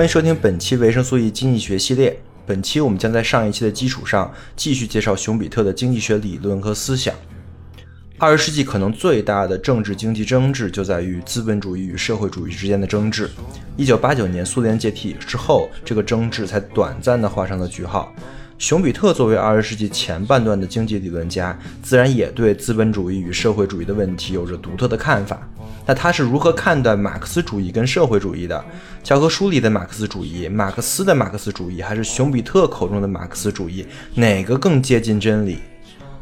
欢迎收听本期维生素 E 经济学系列。本期我们将在上一期的基础上继续介绍熊彼特的经济学理论和思想。二十世纪可能最大的政治经济争执就在于资本主义与社会主义之间的争执。一九八九年苏联解体之后，这个争执才短暂地画上了句号。熊彼特作为二十世纪前半段的经济理论家，自然也对资本主义与社会主义的问题有着独特的看法。那他是如何看待马克思主义跟社会主义的？教科书里的马克思主义、马克思的马克思主义，还是熊彼特口中的马克思主义，哪个更接近真理？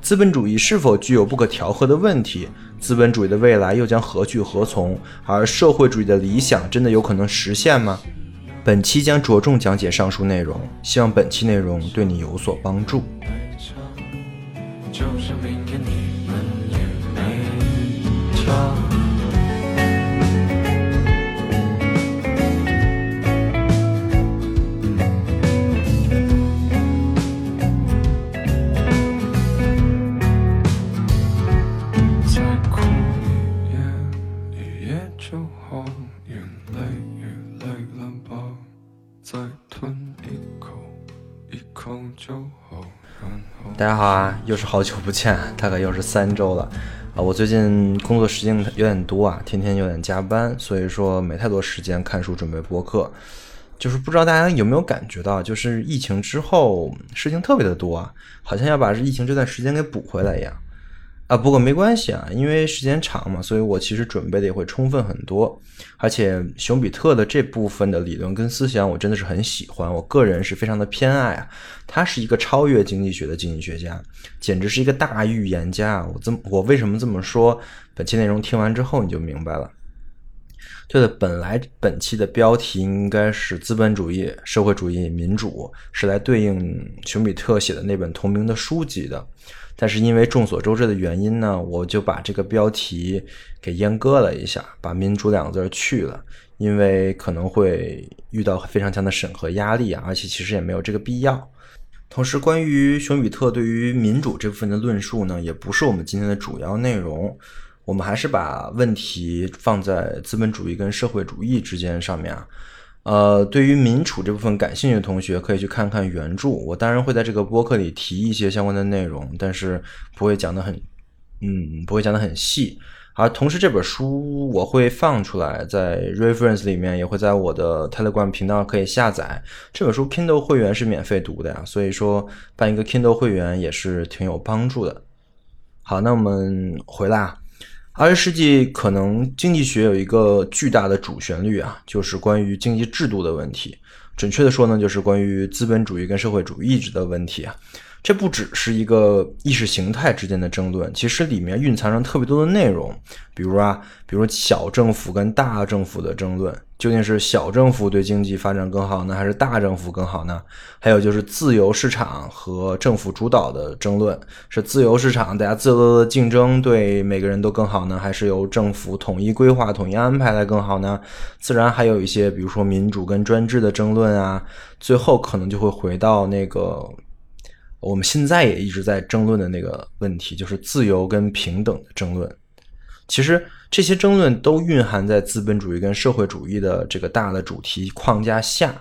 资本主义是否具有不可调和的问题？资本主义的未来又将何去何从？而社会主义的理想真的有可能实现吗？本期将着重讲解上述内容，希望本期内容对你有所帮助。大家好啊，又是好久不见，大概又是三周了啊。我最近工作时间有点多啊，天天有点加班，所以说没太多时间看书准备播客。就是不知道大家有没有感觉到，就是疫情之后事情特别的多啊，好像要把这疫情这段时间给补回来一样。啊，不过没关系啊，因为时间长嘛，所以我其实准备的也会充分很多。而且熊彼特的这部分的理论跟思想，我真的是很喜欢，我个人是非常的偏爱啊。他是一个超越经济学的经济学家，简直是一个大预言家。我这么，我为什么这么说？本期内容听完之后你就明白了。对了，本来本期的标题应该是资本主义、社会主义、民主，是来对应熊彼特写的那本同名的书籍的。但是因为众所周知的原因呢，我就把这个标题给阉割了一下，把“民主”两个字去了，因为可能会遇到非常强的审核压力啊，而且其实也没有这个必要。同时，关于熊彼特对于民主这部分的论述呢，也不是我们今天的主要内容，我们还是把问题放在资本主义跟社会主义之间上面啊。呃，对于民主这部分感兴趣的同学，可以去看看原著。我当然会在这个播客里提一些相关的内容，但是不会讲的很，嗯，不会讲的很细。而同时，这本书我会放出来，在 reference 里面，也会在我的 Telegram 频道可以下载。这本书 Kindle 会员是免费读的呀，所以说办一个 Kindle 会员也是挺有帮助的。好，那我们回来。二十世纪可能经济学有一个巨大的主旋律啊，就是关于经济制度的问题。准确的说呢，就是关于资本主义跟社会主义制的问题啊。这不只是一个意识形态之间的争论，其实里面蕴藏着特别多的内容。比如啊，比如小政府跟大政府的争论，究竟是小政府对经济发展更好呢，还是大政府更好呢？还有就是自由市场和政府主导的争论，是自由市场大家自由的竞争对每个人都更好呢，还是由政府统一规划、统一安排来更好呢？自然还有一些，比如说民主跟专制的争论啊，最后可能就会回到那个。我们现在也一直在争论的那个问题，就是自由跟平等的争论。其实这些争论都蕴含在资本主义跟社会主义的这个大的主题框架下。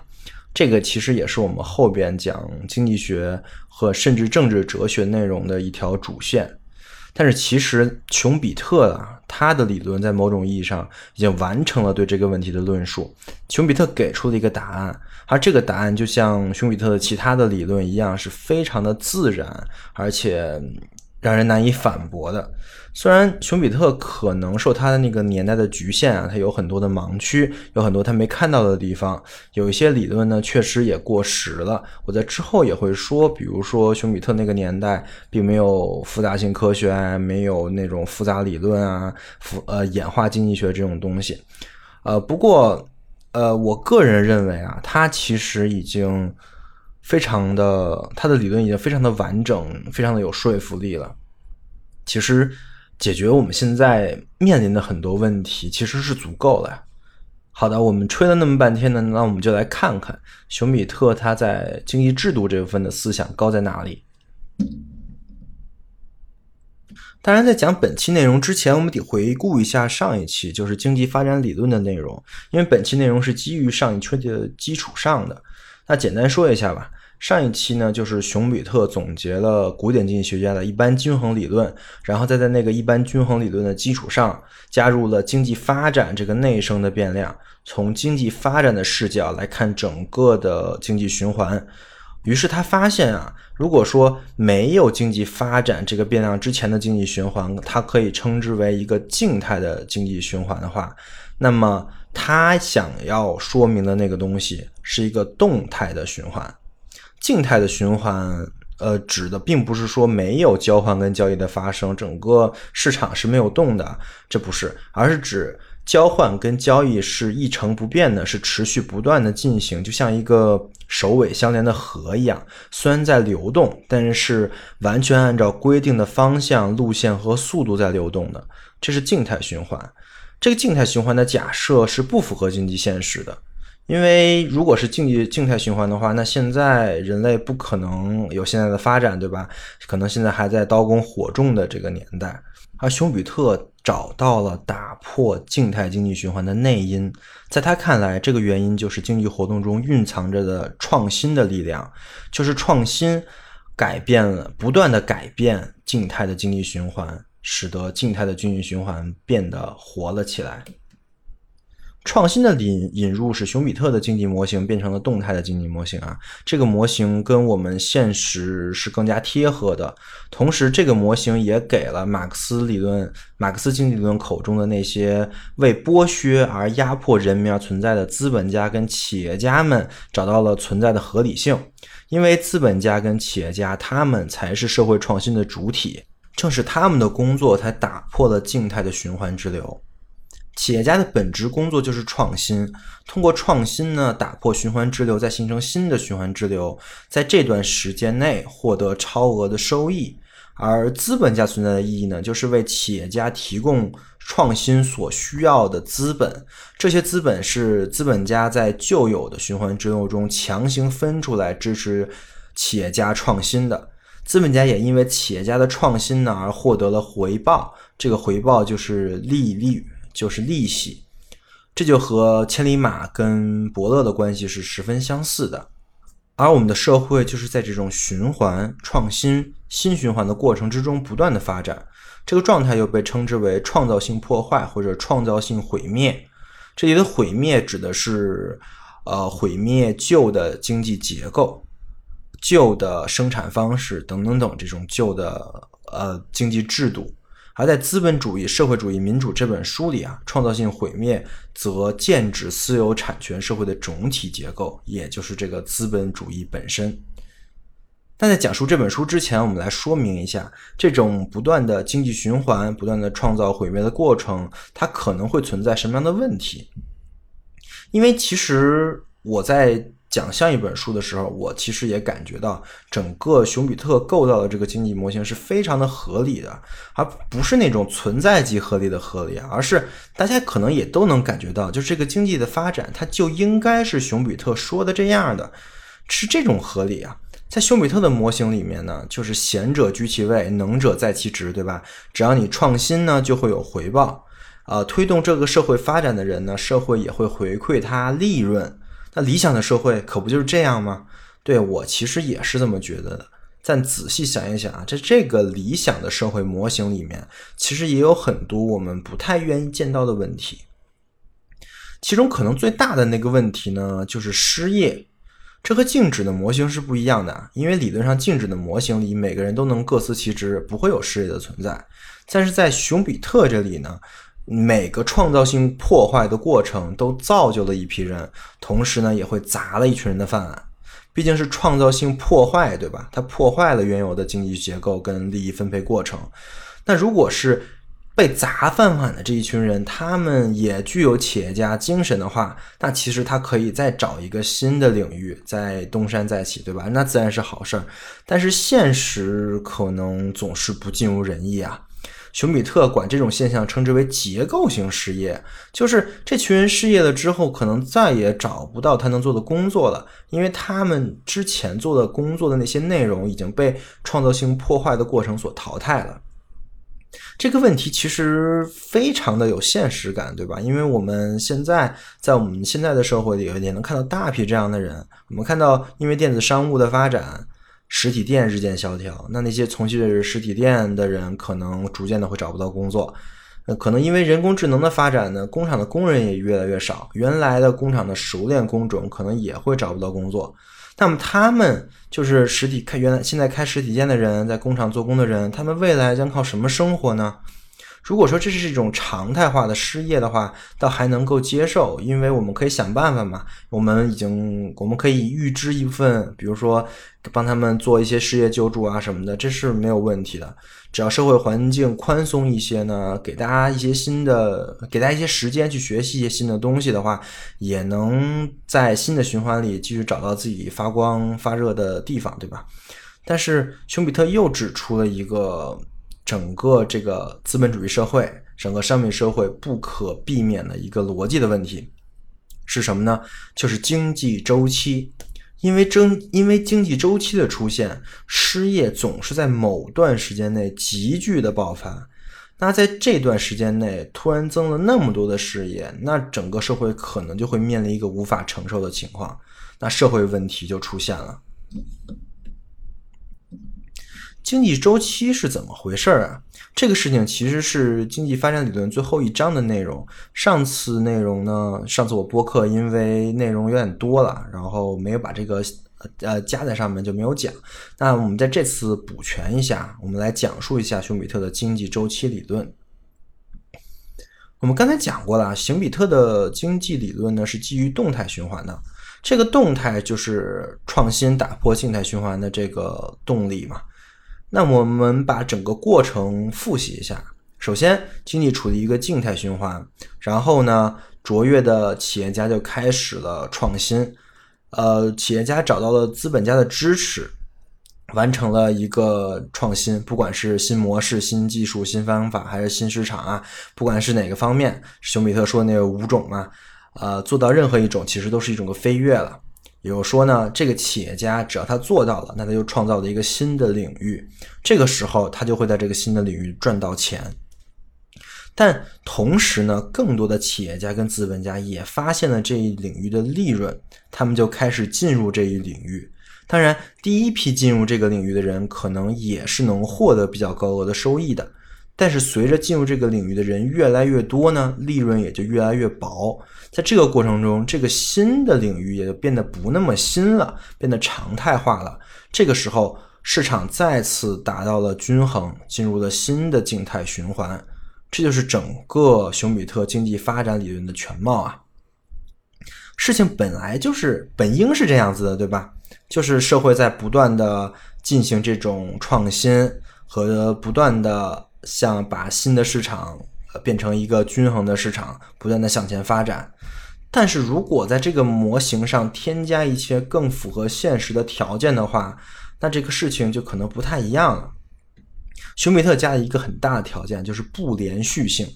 这个其实也是我们后边讲经济学和甚至政治哲学内容的一条主线。但是其实琼比特啊，他的理论在某种意义上已经完成了对这个问题的论述。琼比特给出了一个答案，而这个答案就像琼比特的其他的理论一样，是非常的自然，而且。让人难以反驳的。虽然熊彼特可能受他的那个年代的局限啊，他有很多的盲区，有很多他没看到的地方。有一些理论呢，确实也过时了。我在之后也会说，比如说熊彼特那个年代并没有复杂性科学，没有那种复杂理论啊，复呃演化经济学这种东西。呃，不过呃，我个人认为啊，他其实已经。非常的，他的理论已经非常的完整，非常的有说服力了。其实解决我们现在面临的很多问题，其实是足够了。好的，我们吹了那么半天呢，那我们就来看看熊彼特他在经济制度这部分的思想高在哪里。当然，在讲本期内容之前，我们得回顾一下上一期，就是经济发展理论的内容，因为本期内容是基于上一期的基础上的。那简单说一下吧。上一期呢，就是熊彼特总结了古典经济学家的一般均衡理论，然后再在那个一般均衡理论的基础上，加入了经济发展这个内生的变量，从经济发展的视角来看整个的经济循环。于是他发现啊，如果说没有经济发展这个变量之前的经济循环，它可以称之为一个静态的经济循环的话，那么他想要说明的那个东西是一个动态的循环。静态的循环，呃，指的并不是说没有交换跟交易的发生，整个市场是没有动的，这不是，而是指交换跟交易是一成不变的，是持续不断的进行，就像一个首尾相连的河一样，虽然在流动，但是完全按照规定的方向、路线和速度在流动的，这是静态循环。这个静态循环的假设是不符合经济现实的。因为如果是经济静态循环的话，那现在人类不可能有现在的发展，对吧？可能现在还在刀耕火种的这个年代。而熊彼特找到了打破静态经济循环的内因，在他看来，这个原因就是经济活动中蕴藏着的创新的力量，就是创新改变了，不断的改变静态的经济循环，使得静态的经济循环变得活了起来。创新的引引入使熊彼特的经济模型变成了动态的经济模型啊，这个模型跟我们现实是更加贴合的。同时，这个模型也给了马克思理论、马克思经济理论口中的那些为剥削而压迫人民而存在的资本家跟企业家们找到了存在的合理性。因为资本家跟企业家他们才是社会创新的主体，正是他们的工作才打破了静态的循环之流。企业家的本职工作就是创新，通过创新呢，打破循环支流，再形成新的循环支流，在这段时间内获得超额的收益。而资本家存在的意义呢，就是为企业家提供创新所需要的资本。这些资本是资本家在旧有的循环支流中强行分出来支持企业家创新的。资本家也因为企业家的创新呢而获得了回报，这个回报就是利率。就是利息，这就和千里马跟伯乐的关系是十分相似的。而我们的社会就是在这种循环、创新、新循环的过程之中不断的发展，这个状态又被称之为创造性破坏或者创造性毁灭。这里的毁灭指的是，呃，毁灭旧的经济结构、旧的生产方式等等等这种旧的呃经济制度。而在《资本主义、社会主义、民主》这本书里啊，创造性毁灭则剑指私有产权社会的总体结构，也就是这个资本主义本身。但在讲述这本书之前，我们来说明一下，这种不断的经济循环、不断的创造毁灭的过程，它可能会存在什么样的问题？因为其实我在。讲像一本书的时候，我其实也感觉到整个熊彼特构造的这个经济模型是非常的合理的，而不是那种存在即合理的合理，而是大家可能也都能感觉到，就是这个经济的发展，它就应该是熊彼特说的这样的，是这种合理啊。在熊彼特的模型里面呢，就是贤者居其位，能者在其职，对吧？只要你创新呢，就会有回报，呃，推动这个社会发展的人呢，社会也会回馈他利润。那理想的社会可不就是这样吗？对我其实也是这么觉得的。但仔细想一想啊，在这个理想的社会模型里面，其实也有很多我们不太愿意见到的问题。其中可能最大的那个问题呢，就是失业。这和静止的模型是不一样的，因为理论上静止的模型里，每个人都能各司其职，不会有失业的存在。但是在熊彼特这里呢，每个创造性破坏的过程都造就了一批人，同时呢，也会砸了一群人的饭碗。毕竟是创造性破坏，对吧？它破坏了原有的经济结构跟利益分配过程。那如果是被砸饭碗的这一群人，他们也具有企业家精神的话，那其实他可以再找一个新的领域，再东山再起，对吧？那自然是好事儿。但是现实可能总是不尽如人意啊。熊彼特管这种现象称之为结构性失业，就是这群人失业了之后，可能再也找不到他能做的工作了，因为他们之前做的工作的那些内容已经被创造性破坏的过程所淘汰了。这个问题其实非常的有现实感，对吧？因为我们现在在我们现在的社会里，也能看到大批这样的人。我们看到，因为电子商务的发展。实体店日渐萧条，那那些从事实体店的人可能逐渐的会找不到工作。那可能因为人工智能的发展呢，工厂的工人也越来越少，原来的工厂的熟练工种可能也会找不到工作。那么他们就是实体开原来现在开实体店的人，在工厂做工的人，他们未来将靠什么生活呢？如果说这是一种常态化的失业的话，倒还能够接受，因为我们可以想办法嘛。我们已经，我们可以预支一部分，比如说帮他们做一些失业救助啊什么的，这是没有问题的。只要社会环境宽松一些呢，给大家一些新的，给大家一些时间去学习一些新的东西的话，也能在新的循环里继续找到自己发光发热的地方，对吧？但是熊彼特又指出了一个。整个这个资本主义社会，整个商品社会不可避免的一个逻辑的问题是什么呢？就是经济周期。因为经因为经济周期的出现，失业总是在某段时间内急剧的爆发。那在这段时间内突然增了那么多的失业，那整个社会可能就会面临一个无法承受的情况，那社会问题就出现了。经济周期是怎么回事儿啊？这个事情其实是经济发展理论最后一章的内容。上次内容呢，上次我播客因为内容有点多了，然后没有把这个呃加在上面，就没有讲。那我们在这次补全一下，我们来讲述一下熊彼特的经济周期理论。我们刚才讲过了，熊彼特的经济理论呢是基于动态循环的，这个动态就是创新打破静态循环的这个动力嘛。那我们把整个过程复习一下。首先，经济处于一个静态循环，然后呢，卓越的企业家就开始了创新。呃，企业家找到了资本家的支持，完成了一个创新，不管是新模式、新技术、新方法，还是新市场啊，不管是哪个方面，熊彼特说那五种嘛，呃，做到任何一种，其实都是一种个飞跃了。也就是说呢，这个企业家只要他做到了，那他就创造了一个新的领域。这个时候，他就会在这个新的领域赚到钱。但同时呢，更多的企业家跟资本家也发现了这一领域的利润，他们就开始进入这一领域。当然，第一批进入这个领域的人可能也是能获得比较高额的收益的。但是随着进入这个领域的人越来越多呢，利润也就越来越薄。在这个过程中，这个新的领域也就变得不那么新了，变得常态化了。这个时候，市场再次达到了均衡，进入了新的静态循环。这就是整个熊彼特经济发展理论的全貌啊！事情本来就是本应是这样子的，对吧？就是社会在不断的进行这种创新和不断的向把新的市场。变成一个均衡的市场，不断的向前发展。但是如果在这个模型上添加一些更符合现实的条件的话，那这个事情就可能不太一样了。熊彼特加了一个很大的条件，就是不连续性。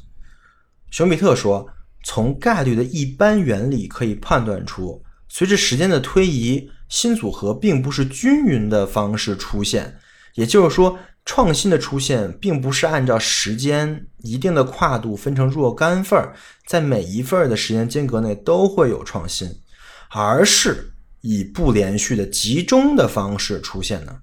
熊彼特说，从概率的一般原理可以判断出，随着时间的推移，新组合并不是均匀的方式出现。也就是说。创新的出现，并不是按照时间一定的跨度分成若干份儿，在每一份儿的时间间隔内都会有创新，而是以不连续的集中的方式出现的。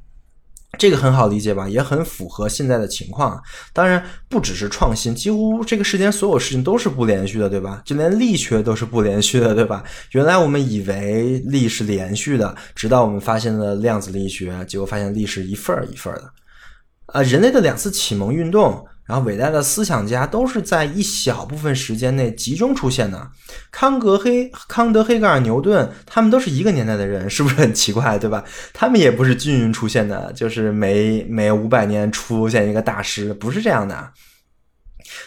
这个很好理解吧，也很符合现在的情况。当然，不只是创新，几乎这个世间所有事情都是不连续的，对吧？就连力学都是不连续的，对吧？原来我们以为力是连续的，直到我们发现了量子力学，结果发现力是一份儿一份儿的。啊，人类的两次启蒙运动。然后，伟大的思想家都是在一小部分时间内集中出现的。康格黑、康德、黑格尔、牛顿，他们都是一个年代的人，是不是很奇怪，对吧？他们也不是均匀出现的，就是每每五百年出现一个大师，不是这样的。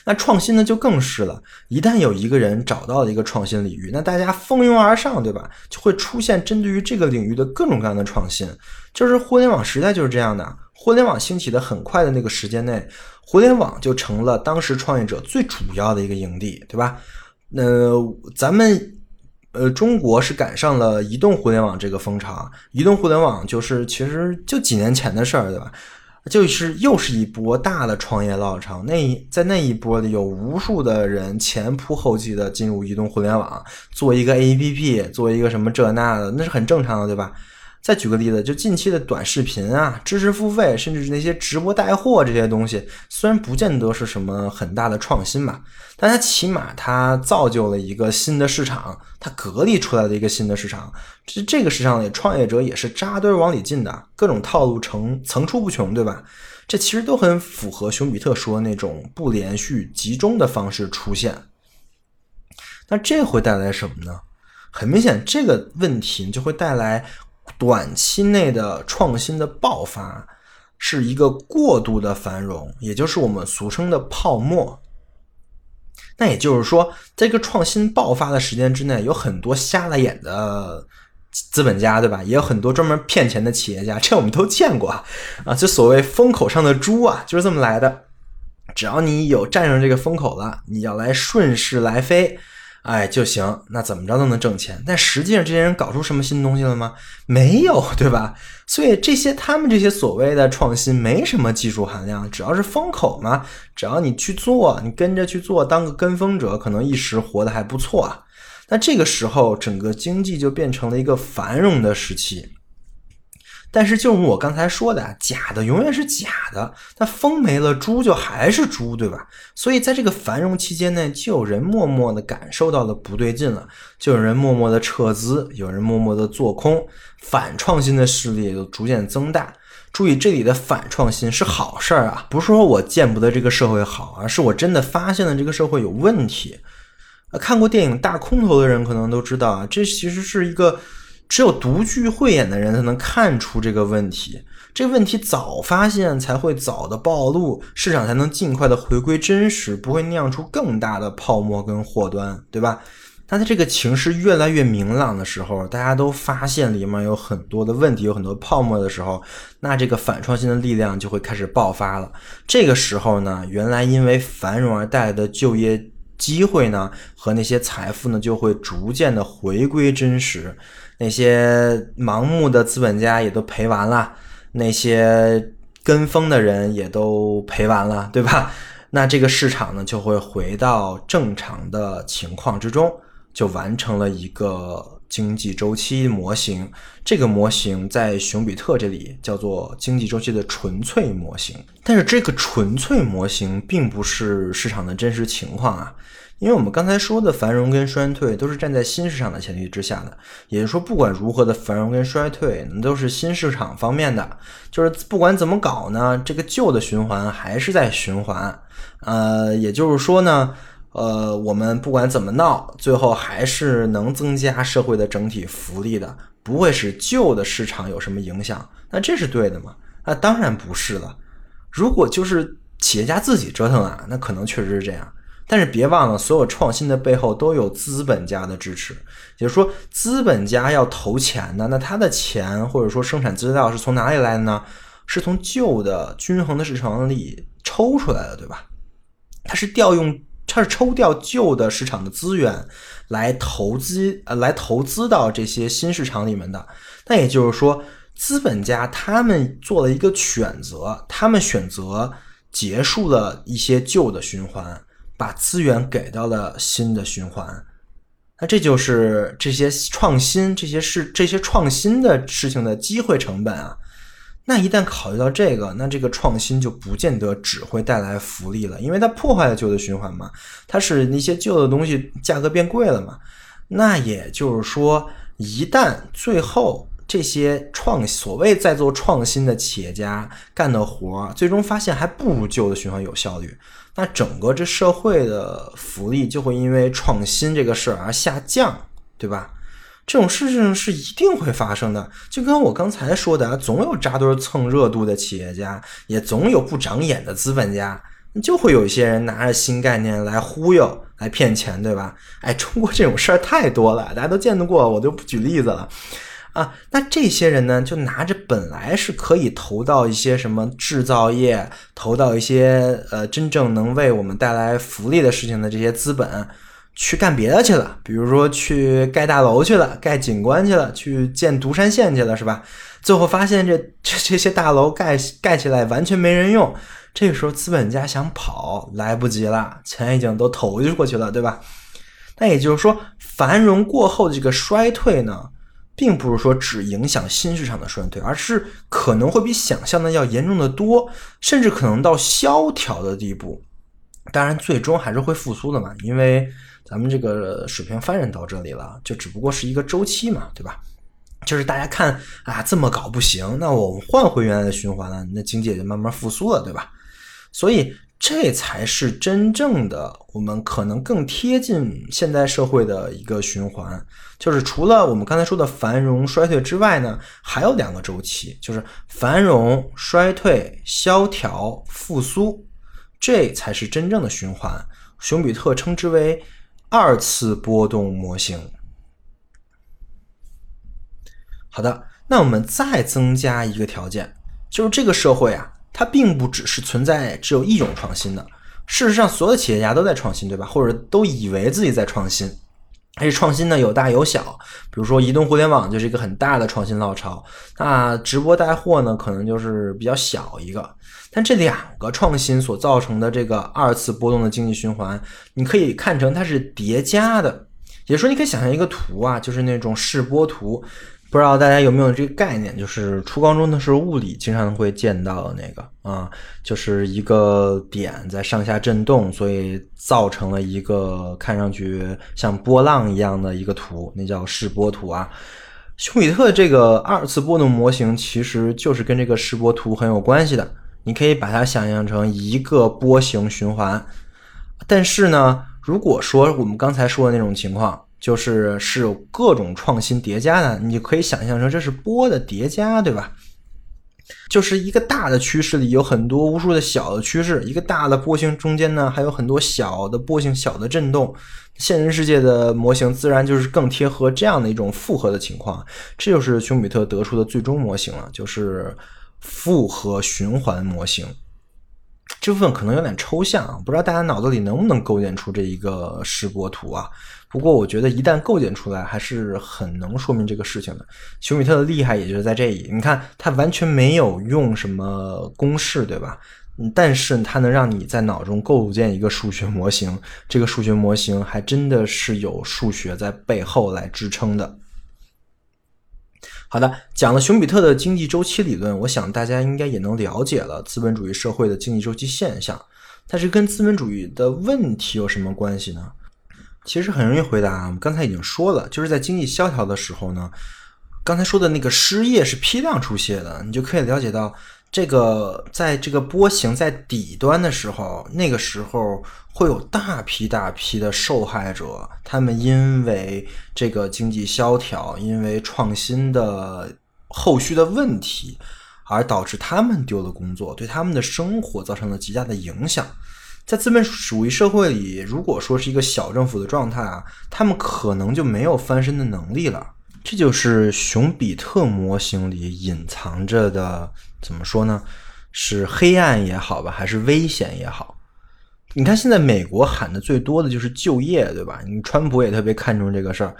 那创新呢，就更是了。一旦有一个人找到了一个创新领域，那大家蜂拥而上，对吧？就会出现针对于这个领域的各种各样的创新。就是互联网时代就是这样的。互联网兴起的很快的那个时间内。互联网就成了当时创业者最主要的一个营地，对吧？那咱们呃，中国是赶上了移动互联网这个风潮。移动互联网就是其实就几年前的事儿，对吧？就是又是一波大的创业浪潮。那在那一波里，有无数的人前仆后继的进入移动互联网，做一个 APP，做一个什么这那的，那是很正常的，对吧？再举个例子，就近期的短视频啊，知识付费，甚至是那些直播带货这些东西，虽然不见得是什么很大的创新吧，但它起码它造就了一个新的市场，它隔离出来的一个新的市场。这这个市场里，创业者也是扎堆往里进的，各种套路层层出不穷，对吧？这其实都很符合熊彼特说那种不连续、集中的方式出现。那这会带来什么呢？很明显，这个问题就会带来。短期内的创新的爆发是一个过度的繁荣，也就是我们俗称的泡沫。那也就是说，在这个创新爆发的时间之内，有很多瞎了眼的资本家，对吧？也有很多专门骗钱的企业家，这我们都见过啊。啊，就所谓风口上的猪啊，就是这么来的。只要你有站上这个风口了，你要来顺势来飞。哎，就行，那怎么着都能挣钱。但实际上，这些人搞出什么新东西了吗？没有，对吧？所以这些他们这些所谓的创新，没什么技术含量，只要是风口嘛，只要你去做，你跟着去做，当个跟风者，可能一时活得还不错啊。那这个时候，整个经济就变成了一个繁荣的时期。但是，就如我刚才说的，假的永远是假的。那风没了，猪就还是猪，对吧？所以，在这个繁荣期间呢，就有人默默的感受到了不对劲了，就有人默默的撤资，有人默默的做空，反创新的势力也就逐渐增大。注意，这里的反创新是好事儿啊，不是说我见不得这个社会好，而是我真的发现了这个社会有问题。看过电影《大空头》的人可能都知道啊，这其实是一个。只有独具慧眼的人才能看出这个问题，这个问题早发现才会早的暴露，市场才能尽快的回归真实，不会酿出更大的泡沫跟祸端，对吧？那在这个情势越来越明朗的时候，大家都发现里面有很多的问题，有很多泡沫的时候，那这个反创新的力量就会开始爆发了。这个时候呢，原来因为繁荣而带来的就业机会呢，和那些财富呢，就会逐渐的回归真实。那些盲目的资本家也都赔完了，那些跟风的人也都赔完了，对吧？那这个市场呢，就会回到正常的情况之中，就完成了一个经济周期模型。这个模型在熊彼特这里叫做经济周期的纯粹模型，但是这个纯粹模型并不是市场的真实情况啊。因为我们刚才说的繁荣跟衰退都是站在新市场的前提之下的，也就是说，不管如何的繁荣跟衰退，那都是新市场方面的。就是不管怎么搞呢，这个旧的循环还是在循环。呃，也就是说呢，呃，我们不管怎么闹，最后还是能增加社会的整体福利的，不会使旧的市场有什么影响。那这是对的吗？那当然不是了。如果就是企业家自己折腾啊，那可能确实是这样。但是别忘了，所有创新的背后都有资本家的支持，也就是说，资本家要投钱呢，那他的钱或者说生产资料是从哪里来的呢？是从旧的均衡的市场里抽出来的，对吧？他是调用，他是抽调旧的市场的资源来投资，呃，来投资到这些新市场里面的。那也就是说，资本家他们做了一个选择，他们选择结束了一些旧的循环。把资源给到了新的循环，那这就是这些创新、这些事、这些创新的事情的机会成本啊。那一旦考虑到这个，那这个创新就不见得只会带来福利了，因为它破坏了旧的循环嘛，它使那些旧的东西价格变贵了嘛。那也就是说，一旦最后这些创所谓在做创新的企业家干的活，最终发现还不如旧的循环有效率，那整个这社会的福利就会因为创新这个事儿而下降，对吧？这种事情是一定会发生的，就跟我刚才说的啊，总有扎堆蹭热度的企业家，也总有不长眼的资本家，就会有一些人拿着新概念来忽悠、来骗钱，对吧？哎，中国这种事儿太多了，大家都见得过，我就不举例子了啊。那这些人呢，就拿着本来是可以投到一些什么制造业、投到一些呃真正能为我们带来福利的事情的这些资本。去干别的去了，比如说去盖大楼去了，盖景观去了，去建独山县去了，是吧？最后发现这这这些大楼盖盖起来完全没人用，这个时候资本家想跑来不及了，钱已经都投过去了，对吧？那也就是说，繁荣过后的这个衰退呢，并不是说只影响新市场的衰退，而是可能会比想象的要严重的多，甚至可能到萧条的地步。当然，最终还是会复苏的嘛，因为。咱们这个水平发展到这里了，就只不过是一个周期嘛，对吧？就是大家看啊，这么搞不行，那我们换回原来的循环了，那经济也就慢慢复苏了，对吧？所以这才是真正的我们可能更贴近现代社会的一个循环。就是除了我们刚才说的繁荣衰退之外呢，还有两个周期，就是繁荣衰退、萧条复苏，这才是真正的循环。熊彼特称之为。二次波动模型。好的，那我们再增加一个条件，就是这个社会啊，它并不只是存在只有一种创新的。事实上，所有的企业家都在创新，对吧？或者都以为自己在创新。而且创新呢有大有小，比如说移动互联网就是一个很大的创新浪潮，那直播带货呢可能就是比较小一个。但这两个创新所造成的这个二次波动的经济循环，你可以看成它是叠加的，也就是说你可以想象一个图啊，就是那种示波图。不知道大家有没有这个概念？就是初高中的时候物理经常会见到那个啊，就是一个点在上下震动，所以造成了一个看上去像波浪一样的一个图，那叫示波图啊。休比特这个二次波动模型其实就是跟这个示波图很有关系的。你可以把它想象成一个波形循环，但是呢，如果说我们刚才说的那种情况。就是是有各种创新叠加的，你可以想象成这是波的叠加，对吧？就是一个大的趋势里有很多无数的小的趋势，一个大的波形中间呢还有很多小的波形、小的震动。现实世界的模型自然就是更贴合这样的一种复合的情况，这就是丘比特得出的最终模型了，就是复合循环模型。这部分可能有点抽象啊，不知道大家脑子里能不能构建出这一个示波图啊？不过我觉得一旦构建出来，还是很能说明这个事情的。熊米特的厉害也就是在这里，你看他完全没有用什么公式，对吧？但是他能让你在脑中构建一个数学模型，这个数学模型还真的是有数学在背后来支撑的。好的，讲了熊彼特的经济周期理论，我想大家应该也能了解了资本主义社会的经济周期现象。但是跟资本主义的问题有什么关系呢？其实很容易回答，我们刚才已经说了，就是在经济萧条的时候呢，刚才说的那个失业是批量出现的，你就可以了解到，这个在这个波形在底端的时候，那个时候会有大批大批的受害者，他们因为这个经济萧条，因为创新的后续的问题，而导致他们丢了工作，对他们的生活造成了极大的影响。在资本主义社会里，如果说是一个小政府的状态啊，他们可能就没有翻身的能力了。这就是熊彼特模型里隐藏着的，怎么说呢？是黑暗也好吧，还是危险也好？你看，现在美国喊的最多的就是就业，对吧？你川普也特别看重这个事儿，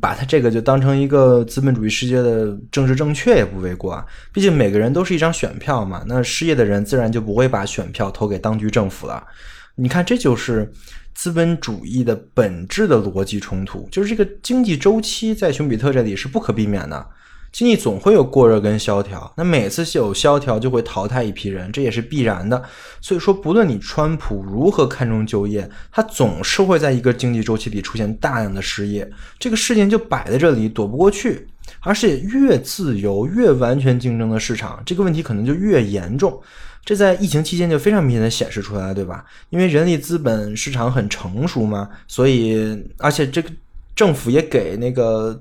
把他这个就当成一个资本主义世界的政治正确也不为过啊。毕竟每个人都是一张选票嘛，那失业的人自然就不会把选票投给当局政府了。你看，这就是资本主义的本质的逻辑冲突，就是这个经济周期在熊彼特这里是不可避免的。经济总会有过热跟萧条，那每次有萧条就会淘汰一批人，这也是必然的。所以说，不论你川普如何看重就业，他总是会在一个经济周期里出现大量的失业，这个事情就摆在这里，躲不过去。而且越自由、越完全竞争的市场，这个问题可能就越严重。这在疫情期间就非常明显的显示出来，对吧？因为人力资本市场很成熟嘛，所以而且这个政府也给那个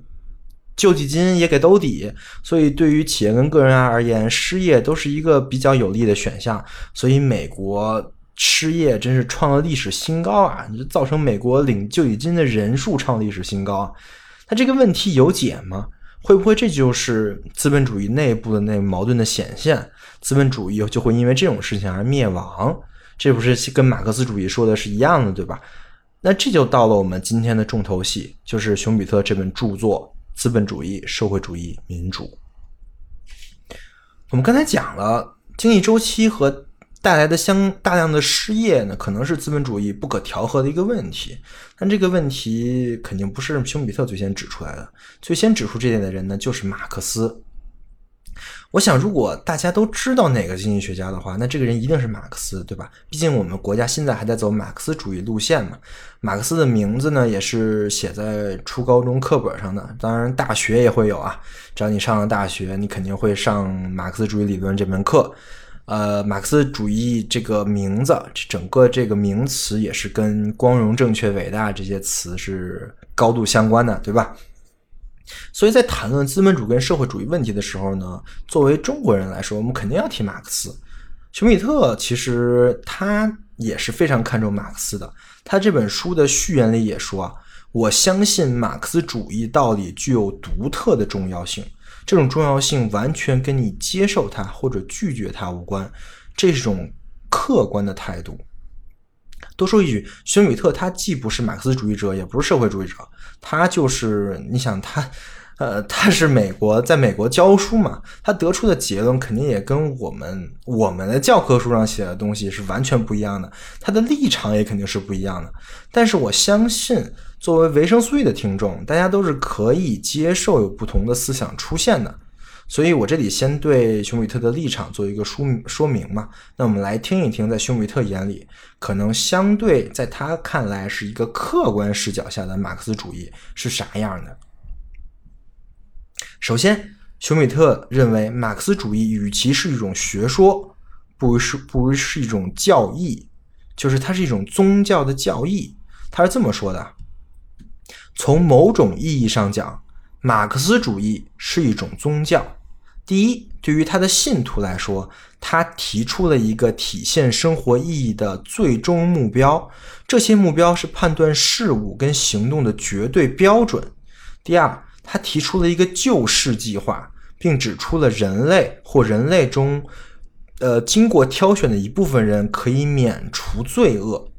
救济金也给兜底，所以对于企业跟个人而言，失业都是一个比较有利的选项。所以美国失业真是创了历史新高啊！就造成美国领救济金的人数创历史新高。那这个问题有解吗？会不会这就是资本主义内部的那个矛盾的显现？资本主义就会因为这种事情而灭亡？这不是跟马克思主义说的是一样的，对吧？那这就到了我们今天的重头戏，就是熊彼特这本著作《资本主义、社会主义、民主》。我们刚才讲了经济周期和。带来的相大量的失业呢，可能是资本主义不可调和的一个问题。但这个问题肯定不是休比特最先指出来的，最先指出这点的人呢，就是马克思。我想，如果大家都知道哪个经济学家的话，那这个人一定是马克思，对吧？毕竟我们国家现在还在走马克思主义路线嘛。马克思的名字呢，也是写在初高中课本上的，当然大学也会有啊。只要你上了大学，你肯定会上马克思主义理论这门课。呃，马克思主义这个名字，整个这个名词也是跟光荣、正确、伟大这些词是高度相关的，对吧？所以在谈论资本主义跟社会主义问题的时候呢，作为中国人来说，我们肯定要提马克思。熊彼特其实他也是非常看重马克思的，他这本书的序言里也说啊，我相信马克思主义道理具有独特的重要性。这种重要性完全跟你接受它或者拒绝它无关，这是一种客观的态度。多说一句，休米特他既不是马克思主义者，也不是社会主义者，他就是你想他，呃，他是美国在美国教书嘛，他得出的结论肯定也跟我们我们的教科书上写的东西是完全不一样的，他的立场也肯定是不一样的。但是我相信。作为维生素 E 的听众，大家都是可以接受有不同的思想出现的，所以我这里先对熊彼特的立场做一个说说明嘛。那我们来听一听，在熊彼特眼里，可能相对在他看来是一个客观视角下的马克思主义是啥样的。首先，熊彼特认为马克思主义与其是一种学说，不如是不如是一种教义，就是它是一种宗教的教义。他是这么说的。从某种意义上讲，马克思主义是一种宗教。第一，对于他的信徒来说，他提出了一个体现生活意义的最终目标，这些目标是判断事物跟行动的绝对标准。第二，他提出了一个救世计划，并指出了人类或人类中，呃，经过挑选的一部分人可以免除罪恶。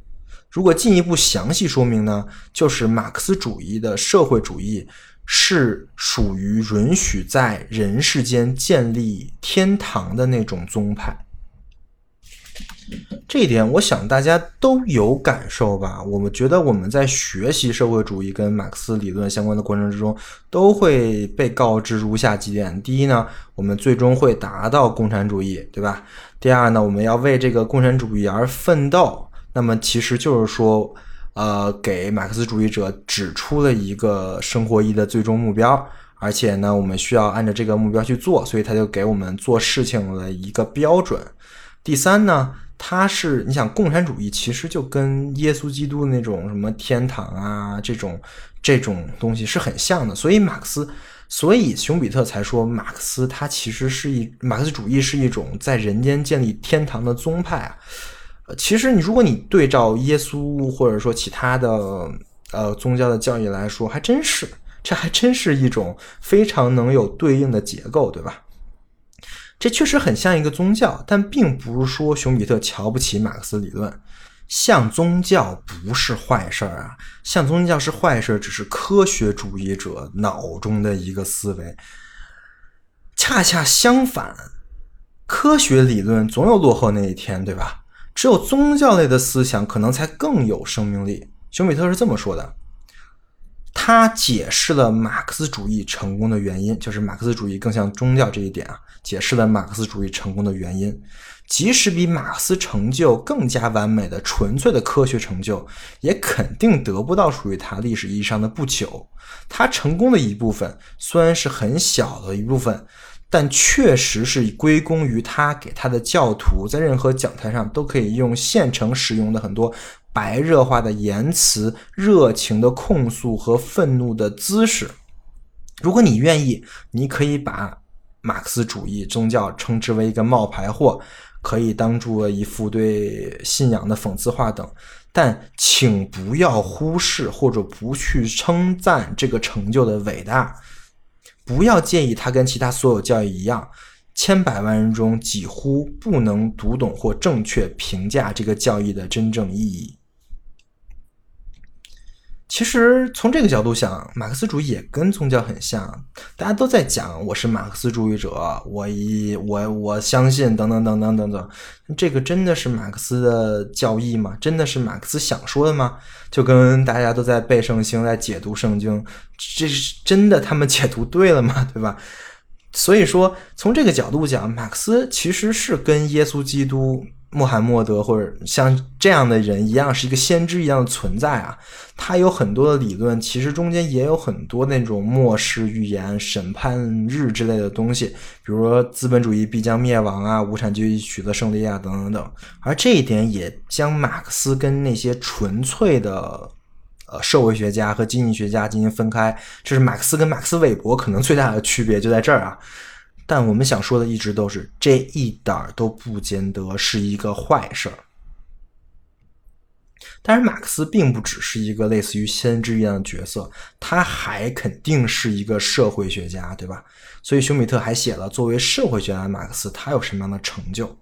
如果进一步详细说明呢，就是马克思主义的社会主义是属于允许在人世间建立天堂的那种宗派。这一点，我想大家都有感受吧？我们觉得我们在学习社会主义跟马克思理论相关的过程之中，都会被告知如下几点：第一呢，我们最终会达到共产主义，对吧？第二呢，我们要为这个共产主义而奋斗。那么其实就是说，呃，给马克思主义者指出了一个生活意义的最终目标，而且呢，我们需要按照这个目标去做，所以他就给我们做事情的一个标准。第三呢，他是你想，共产主义其实就跟耶稣基督那种什么天堂啊这种这种东西是很像的，所以马克思，所以熊彼特才说马克思他其实是一马克思主义是一种在人间建立天堂的宗派啊。呃其实，你如果你对照耶稣或者说其他的呃宗教的教义来说，还真是，这还真是一种非常能有对应的结构，对吧？这确实很像一个宗教，但并不是说熊彼特瞧不起马克思理论。像宗教不是坏事儿啊，像宗教是坏事儿，只是科学主义者脑中的一个思维。恰恰相反，科学理论总有落后那一天，对吧？只有宗教类的思想可能才更有生命力。熊彼特是这么说的：他解释了马克思主义成功的原因，就是马克思主义更像宗教这一点啊，解释了马克思主义成功的原因。即使比马克思成就更加完美的纯粹的科学成就，也肯定得不到属于他历史意义上的不朽。他成功的一部分虽然是很小的一部分，但确实是归功于他给他的教徒在任何讲台上都可以用现成使用的很多。白热化的言辞、热情的控诉和愤怒的姿势。如果你愿意，你可以把马克思主义宗教称之为一个冒牌货，可以当做一幅对信仰的讽刺画等。但请不要忽视或者不去称赞这个成就的伟大。不要介意它跟其他所有教育一样，千百万人中几乎不能读懂或正确评价这个教育的真正意义。其实从这个角度想，马克思主义也跟宗教很像。大家都在讲我是马克思主义者，我一我我相信等等等等等等。这个真的是马克思的教义吗？真的是马克思想说的吗？就跟大家都在背圣经，在解读圣经，这是真的他们解读对了吗？对吧？所以说，从这个角度讲，马克思其实是跟耶稣基督。穆罕默德或者像这样的人一样，是一个先知一样的存在啊。他有很多的理论，其实中间也有很多那种末世预言、审判日之类的东西，比如说资本主义必将灭亡啊，无产阶级取得胜利啊，等等等。而这一点也将马克思跟那些纯粹的呃社会学家和经济学家进行分开。这是马克思跟马克思韦伯可能最大的区别就在这儿啊。但我们想说的一直都是，这一点儿都不见得是一个坏事儿。但是马克思并不只是一个类似于先知一样的角色，他还肯定是一个社会学家，对吧？所以熊彼特还写了作为社会学家的马克思他有什么样的成就。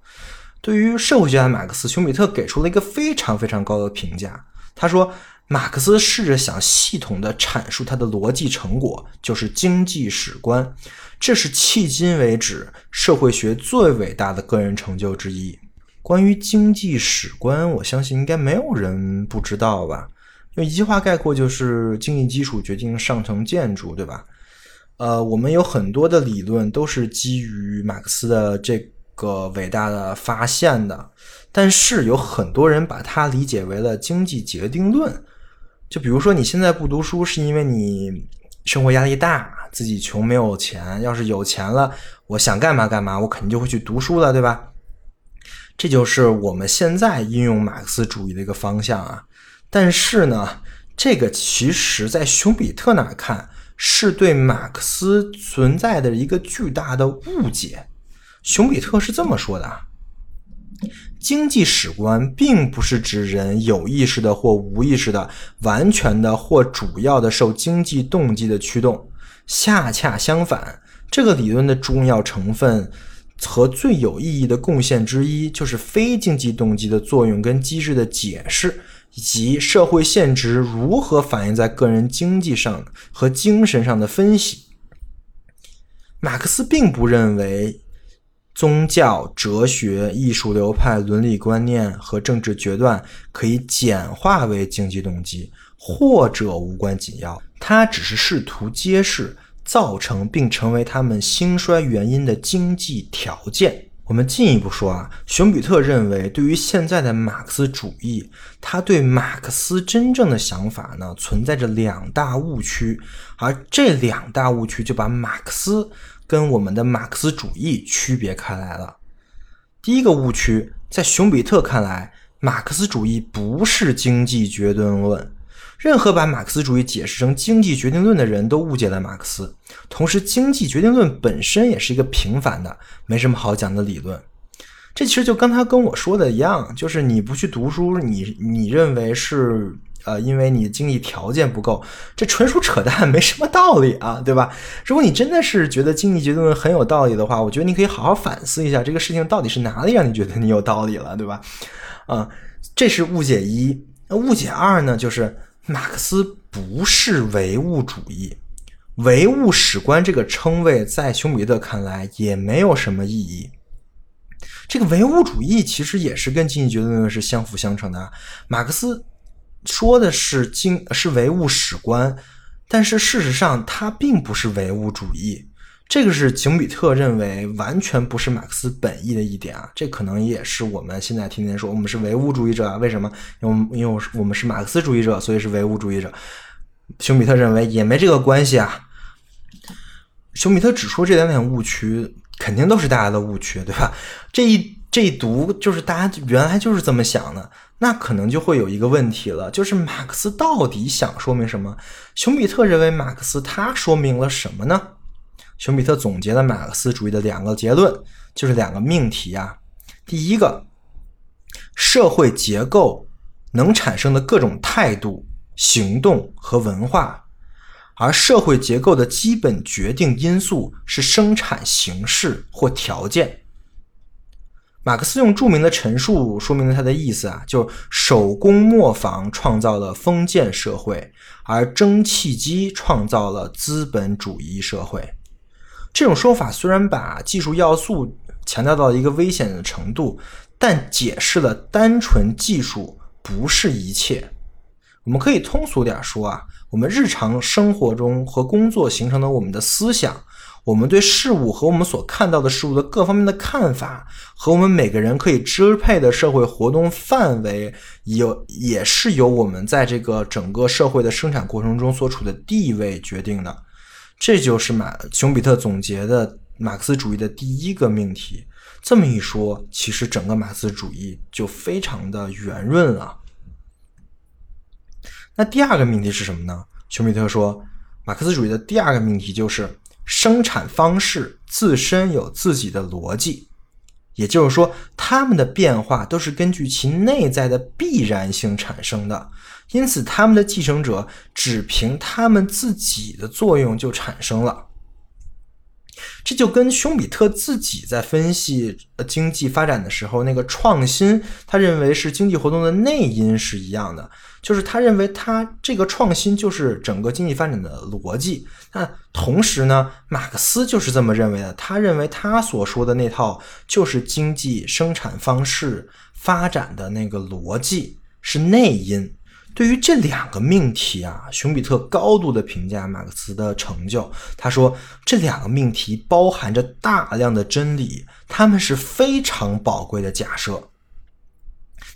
对于社会学家马克思，熊彼特给出了一个非常非常高的评价。他说，马克思试着想系统的阐述他的逻辑成果，就是经济史观。这是迄今为止社会学最伟大的个人成就之一。关于经济史观，我相信应该没有人不知道吧？用一句话概括，就是经济基础决定上层建筑，对吧？呃，我们有很多的理论都是基于马克思的这个伟大的发现的，但是有很多人把它理解为了经济决定论。就比如说，你现在不读书，是因为你生活压力大。自己穷没有钱，要是有钱了，我想干嘛干嘛，我肯定就会去读书了，对吧？这就是我们现在应用马克思主义的一个方向啊。但是呢，这个其实在熊彼特那看，是对马克思存在的一个巨大的误解。熊彼特是这么说的啊。经济史观并不是指人有意识的或无意识的、完全的或主要的受经济动机的驱动。恰恰相反，这个理论的重要成分和最有意义的贡献之一，就是非经济动机的作用跟机制的解释，以及社会现值如何反映在个人经济上和精神上的分析。马克思并不认为宗教、哲学、艺术流派、伦理观念和政治决断可以简化为经济动机，或者无关紧要。他只是试图揭示造成并成为他们兴衰原因的经济条件。我们进一步说啊，熊彼特认为，对于现在的马克思主义，他对马克思真正的想法呢，存在着两大误区，而这两大误区就把马克思跟我们的马克思主义区别开来了。第一个误区，在熊彼特看来，马克思主义不是经济决定论。任何把马克思主义解释成经济决定论的人都误解了马克思。同时，经济决定论本身也是一个平凡的、没什么好讲的理论。这其实就刚才跟我说的一样，就是你不去读书，你你认为是呃，因为你经济条件不够，这纯属扯淡，没什么道理啊，对吧？如果你真的是觉得经济决定论很有道理的话，我觉得你可以好好反思一下这个事情到底是哪里让你觉得你有道理了，对吧？啊，这是误解一。那误解二呢，就是。马克思不是唯物主义，唯物史观这个称谓在熊彼特看来也没有什么意义。这个唯物主义其实也是跟经济决定论是相辅相成的。马克思说的是经是唯物史观，但是事实上它并不是唯物主义。这个是熊彼特认为完全不是马克思本意的一点啊，这可能也是我们现在天天说我们是唯物主义者啊？为什么？因为因为我们是马克思主义者，所以是唯物主义者。熊彼特认为也没这个关系啊。熊彼特指出这两点误区，肯定都是大家的误区，对吧？这一这一读就是大家原来就是这么想的，那可能就会有一个问题了，就是马克思到底想说明什么？熊彼特认为马克思他说明了什么呢？熊彼特总结了马克思主义的两个结论，就是两个命题啊。第一个，社会结构能产生的各种态度、行动和文化，而社会结构的基本决定因素是生产形式或条件。马克思用著名的陈述说明了他的意思啊，就手工磨坊创造了封建社会，而蒸汽机创造了资本主义社会。这种说法虽然把技术要素强调到一个危险的程度，但解释了单纯技术不是一切。我们可以通俗点说啊，我们日常生活中和工作形成的我们的思想，我们对事物和我们所看到的事物的各方面的看法，和我们每个人可以支配的社会活动范围，有也是由我们在这个整个社会的生产过程中所处的地位决定的。这就是马熊彼特总结的马克思主义的第一个命题。这么一说，其实整个马克思主义就非常的圆润了。那第二个命题是什么呢？熊彼特说，马克思主义的第二个命题就是生产方式自身有自己的逻辑，也就是说，它们的变化都是根据其内在的必然性产生的。因此，他们的继承者只凭他们自己的作用就产生了。这就跟熊彼特自己在分析经济发展的时候，那个创新，他认为是经济活动的内因是一样的。就是他认为，他这个创新就是整个经济发展的逻辑。那同时呢，马克思就是这么认为的。他认为他所说的那套就是经济生产方式发展的那个逻辑是内因。对于这两个命题啊，熊彼特高度的评价马克思的成就。他说，这两个命题包含着大量的真理，他们是非常宝贵的假设。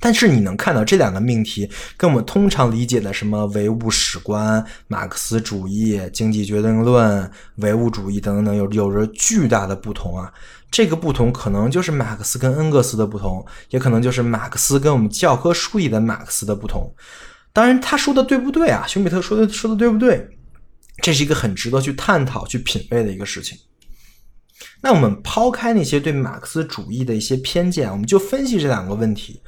但是你能看到这两个命题跟我们通常理解的什么唯物史观、马克思主义、经济决定论、唯物主义等等有有着巨大的不同啊。这个不同可能就是马克思跟恩格斯的不同，也可能就是马克思跟我们教科书里的马克思的不同。当然，他说的对不对啊？熊彼特说的说的对不对？这是一个很值得去探讨、去品味的一个事情。那我们抛开那些对马克思主义的一些偏见，我们就分析这两个问题。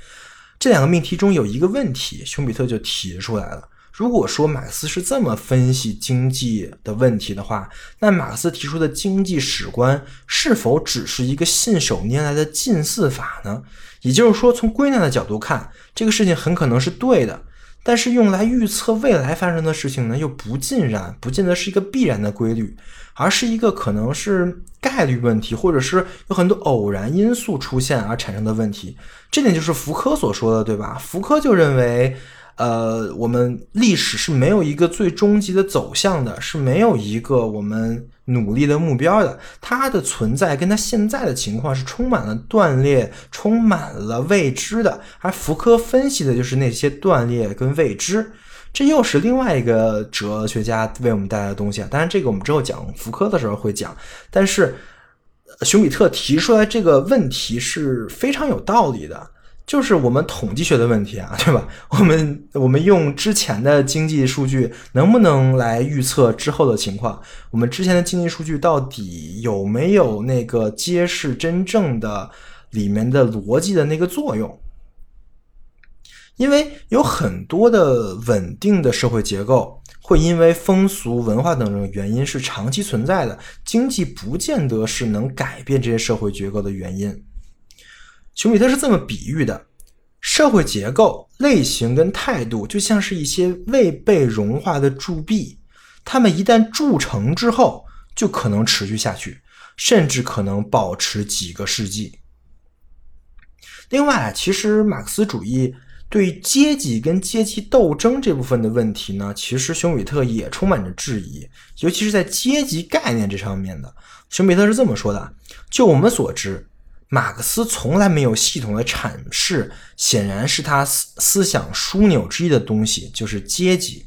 这两个命题中有一个问题，熊彼特就提出来了：如果说马克思是这么分析经济的问题的话，那马克思提出的经济史观是否只是一个信手拈来的近似法呢？也就是说，从归纳的角度看，这个事情很可能是对的。但是用来预测未来发生的事情呢，又不尽然，不见得是一个必然的规律，而是一个可能是概率问题，或者是有很多偶然因素出现而产生的问题。这点就是福柯所说的，对吧？福柯就认为。呃，我们历史是没有一个最终极的走向的，是没有一个我们努力的目标的。它的存在跟它现在的情况是充满了断裂，充满了未知的。而福柯分析的就是那些断裂跟未知，这又是另外一个哲学家为我们带来的东西啊。当然，这个我们之后讲福柯的时候会讲。但是，熊彼特提出来这个问题是非常有道理的。就是我们统计学的问题啊，对吧？我们我们用之前的经济数据能不能来预测之后的情况？我们之前的经济数据到底有没有那个揭示真正的里面的逻辑的那个作用？因为有很多的稳定的社会结构会因为风俗文化等等原因是长期存在的，经济不见得是能改变这些社会结构的原因。熊彼特是这么比喻的：社会结构、类型跟态度，就像是一些未被融化的铸币，它们一旦铸成之后，就可能持续下去，甚至可能保持几个世纪。另外，其实马克思主义对阶级跟阶级斗争这部分的问题呢，其实熊彼特也充满着质疑，尤其是在阶级概念这上面的。熊彼特是这么说的：就我们所知，马克思从来没有系统的阐释，显然是他思思想枢纽之一的东西，就是阶级。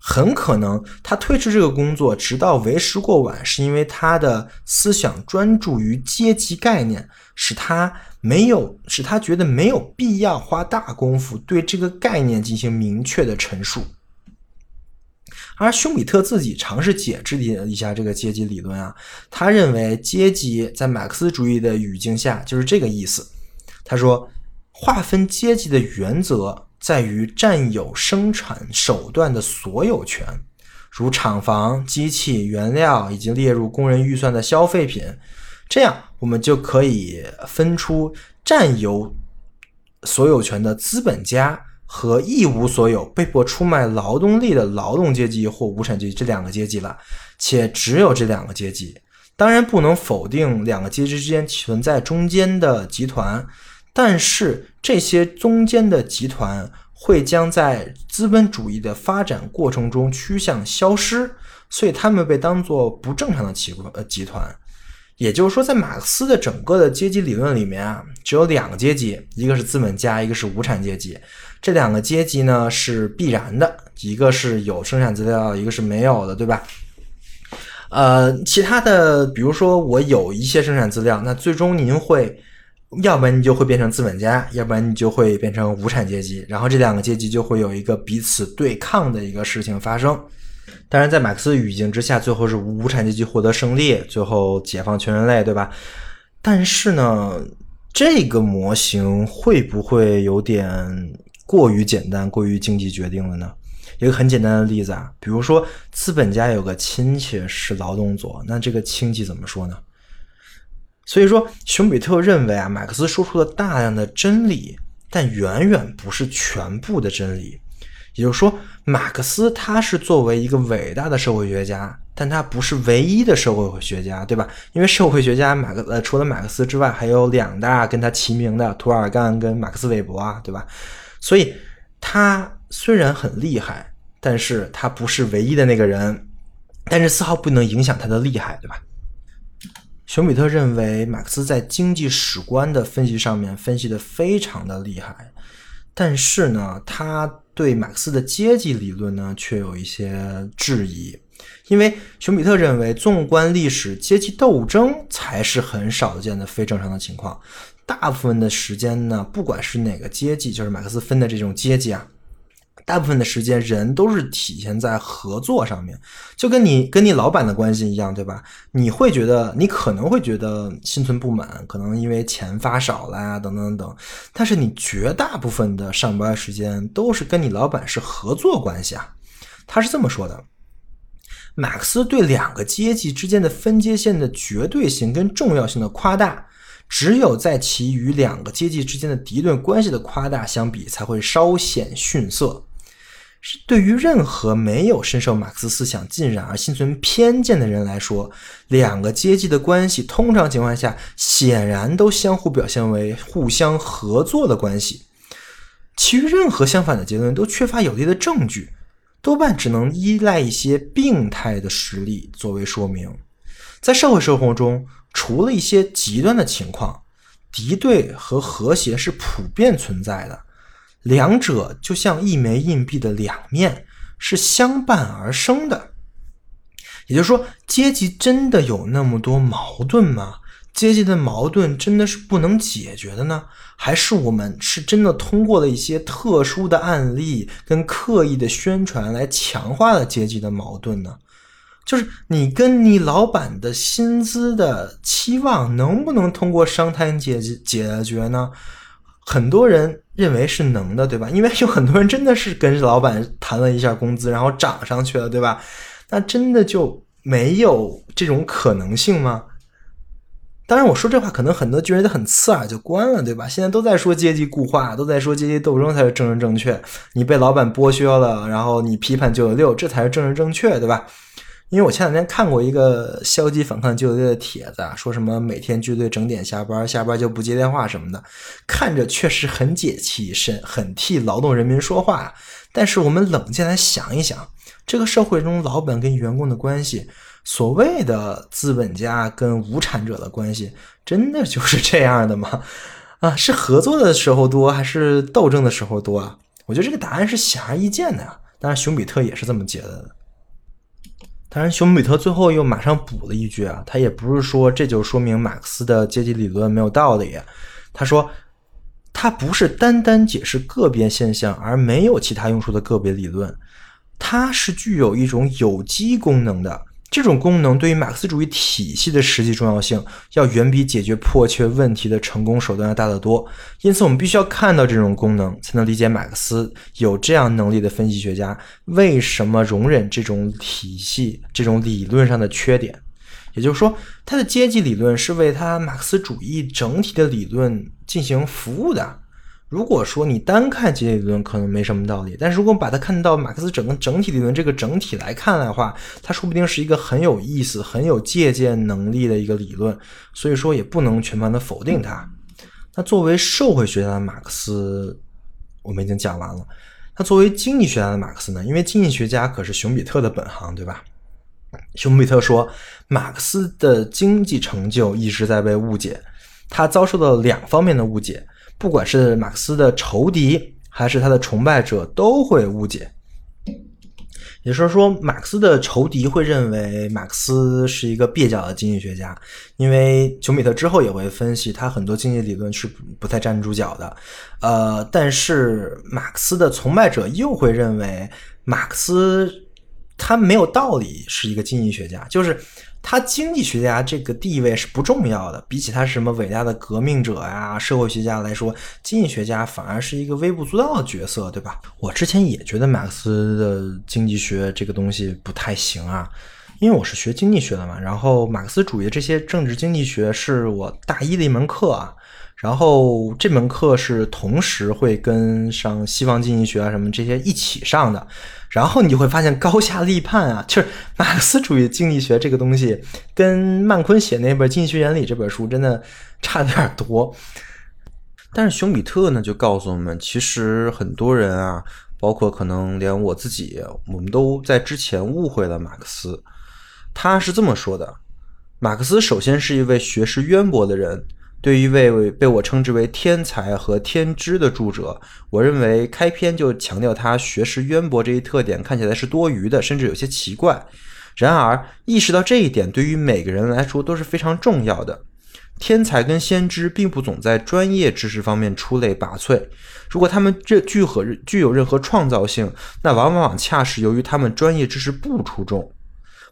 很可能他推迟这个工作，直到为时过晚，是因为他的思想专注于阶级概念，使他没有使他觉得没有必要花大功夫对这个概念进行明确的陈述。而休米特自己尝试解释了一下这个阶级理论啊，他认为阶级在马克思主义的语境下就是这个意思。他说，划分阶级的原则。在于占有生产手段的所有权，如厂房、机器、原料以及列入工人预算的消费品。这样，我们就可以分出占有所有权的资本家和一无所有、被迫出卖劳动力的劳动阶级或无产阶级这两个阶级了。且只有这两个阶级。当然，不能否定两个阶级之间存在中间的集团。但是这些中间的集团会将在资本主义的发展过程中趋向消失，所以他们被当作不正常的集呃集团。也就是说，在马克思的整个的阶级理论里面啊，只有两个阶级，一个是资本家，一个是无产阶级。这两个阶级呢是必然的，一个是有生产资料，一个是没有的，对吧？呃，其他的，比如说我有一些生产资料，那最终您会。要不然你就会变成资本家，要不然你就会变成无产阶级，然后这两个阶级就会有一个彼此对抗的一个事情发生。当然，在马克思语境之下，最后是无产阶级获得胜利，最后解放全人类，对吧？但是呢，这个模型会不会有点过于简单、过于经济决定了呢？一个很简单的例子啊，比如说资本家有个亲戚是劳动者，那这个亲戚怎么说呢？所以说，熊彼特认为啊，马克思说出了大量的真理，但远远不是全部的真理。也就是说，马克思他是作为一个伟大的社会学家，但他不是唯一的社会学家，对吧？因为社会学家马克呃，除了马克思之外，还有两大跟他齐名的图尔干跟马克思韦伯啊，对吧？所以，他虽然很厉害，但是他不是唯一的那个人，但是丝毫不能影响他的厉害，对吧？熊彼特认为，马克思在经济史观的分析上面分析的非常的厉害，但是呢，他对马克思的阶级理论呢却有一些质疑，因为熊彼特认为，纵观历史，阶级斗争才是很少见的非正常的情况，大部分的时间呢，不管是哪个阶级，就是马克思分的这种阶级啊。大部分的时间，人都是体现在合作上面，就跟你跟你老板的关系一样，对吧？你会觉得，你可能会觉得心存不满，可能因为钱发少了呀，等等等。但是你绝大部分的上班时间都是跟你老板是合作关系啊。他是这么说的：马克思对两个阶级之间的分界线的绝对性跟重要性的夸大，只有在其与两个阶级之间的敌对关系的夸大相比，才会稍显逊色。是对于任何没有深受马克思思想浸染而心存偏见的人来说，两个阶级的关系通常情况下显然都相互表现为互相合作的关系。其余任何相反的结论都缺乏有力的证据，多半只能依赖一些病态的实例作为说明。在社会生活中，除了一些极端的情况，敌对和和谐是普遍存在的。两者就像一枚硬币的两面，是相伴而生的。也就是说，阶级真的有那么多矛盾吗？阶级的矛盾真的是不能解决的呢？还是我们是真的通过了一些特殊的案例跟刻意的宣传来强化了阶级的矛盾呢？就是你跟你老板的薪资的期望能不能通过商谈解解决呢？很多人。认为是能的，对吧？因为有很多人真的是跟老板谈了一下工资，然后涨上去了，对吧？那真的就没有这种可能性吗？当然，我说这话可能很多觉得很刺耳，就关了，对吧？现在都在说阶级固化，都在说阶级斗争才是政治正确。你被老板剥削了，然后你批判九九六，这才是政治正确，对吧？因为我前两天看过一个消极反抗就业的帖子啊，说什么每天军队整点下班，下班就不接电话什么的，看着确实很解气，是很替劳动人民说话。但是我们冷静来想一想，这个社会中老板跟员工的关系，所谓的资本家跟无产者的关系，真的就是这样的吗？啊，是合作的时候多，还是斗争的时候多啊？我觉得这个答案是显而易见的呀。当然，熊彼特也是这么觉得的。当然，熊彼特最后又马上补了一句啊，他也不是说这就说明马克思的阶级理论没有道理。他说，他不是单单解释个别现象而没有其他用处的个别理论，它是具有一种有机功能的。这种功能对于马克思主义体系的实际重要性，要远比解决迫切问题的成功手段要大得多。因此，我们必须要看到这种功能，才能理解马克思有这样能力的分析学家为什么容忍这种体系、这种理论上的缺点。也就是说，他的阶级理论是为他马克思主义整体的理论进行服务的。如果说你单看阶级理论可能没什么道理，但是如果把它看到马克思整个整体理论这个整体来看的话，它说不定是一个很有意思、很有借鉴能力的一个理论，所以说也不能全盘的否定它。那作为社会学家的马克思，我们已经讲完了。那作为经济学家的马克思呢？因为经济学家可是熊彼特的本行，对吧？熊彼特说，马克思的经济成就一直在被误解，他遭受到两方面的误解。不管是马克思的仇敌还是他的崇拜者，都会误解。也就是说，马克思的仇敌会认为马克思是一个蹩脚的经济学家，因为丘比特之后也会分析他很多经济理论是不太站得住脚的。呃，但是马克思的崇拜者又会认为马克思他没有道理是一个经济学家，就是。他经济学家这个地位是不重要的，比起他是什么伟大的革命者呀、社会学家来说，经济学家反而是一个微不足道的角色，对吧？我之前也觉得马克思的经济学这个东西不太行啊，因为我是学经济学的嘛，然后马克思主义这些政治经济学是我大一的一门课啊。然后这门课是同时会跟上西方经济学啊什么这些一起上的，然后你就会发现高下立判啊，就是马克思主义经济学这个东西跟曼昆写那本《经济学原理》这本书真的差点多。但是熊彼特呢就告诉我们，其实很多人啊，包括可能连我自己，我们都在之前误会了马克思。他是这么说的：马克思首先是一位学识渊博的人。对于一位被我称之为天才和天知的著者，我认为开篇就强调他学识渊博这一特点看起来是多余的，甚至有些奇怪。然而，意识到这一点对于每个人来说都是非常重要的。天才跟先知并不总在专业知识方面出类拔萃，如果他们这具和具有任何创造性，那往往恰是由于他们专业知识不出众。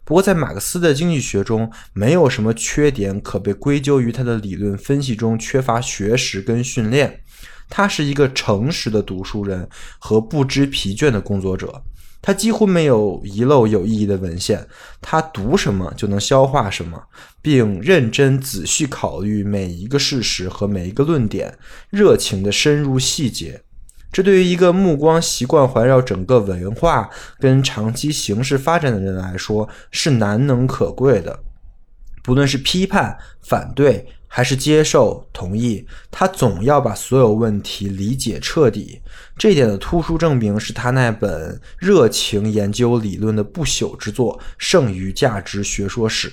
不过，在马克思的经济学中，没有什么缺点可被归咎于他的理论分析中缺乏学识跟训练。他是一个诚实的读书人和不知疲倦的工作者。他几乎没有遗漏有意义的文献。他读什么就能消化什么，并认真仔细考虑每一个事实和每一个论点，热情地深入细节。这对于一个目光习惯环绕整个文化跟长期形势发展的人来说是难能可贵的。不论是批判、反对还是接受、同意，他总要把所有问题理解彻底。这一点的突出证明是他那本热情研究理论的不朽之作《剩余价值学说史》。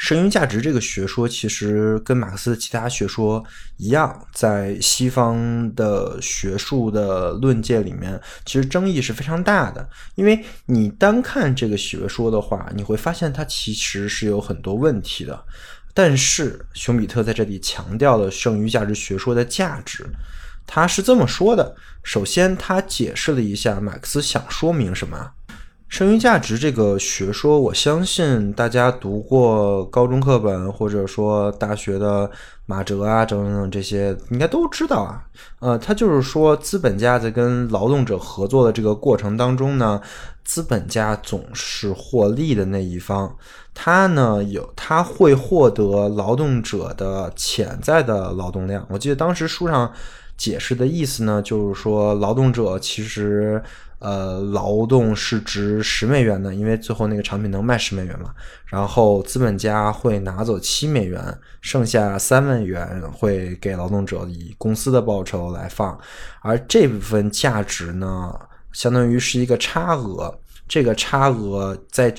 剩余价值这个学说，其实跟马克思的其他学说一样，在西方的学术的论界里面，其实争议是非常大的。因为你单看这个学说的话，你会发现它其实是有很多问题的。但是熊彼特在这里强调了剩余价值学说的价值，他是这么说的：首先，他解释了一下马克思想说明什么。剩余价值这个学说，我相信大家读过高中课本，或者说大学的马哲啊等等这些，应该都知道啊。呃，他就是说，资本家在跟劳动者合作的这个过程当中呢，资本家总是获利的那一方，他呢有他会获得劳动者的潜在的劳动量。我记得当时书上。解释的意思呢，就是说劳动者其实。呃，劳动是值十美元的，因为最后那个产品能卖十美元嘛。然后资本家会拿走七美元，剩下三万元会给劳动者以公司的报酬来放，而这部分价值呢，相当于是一个差额。这个差额在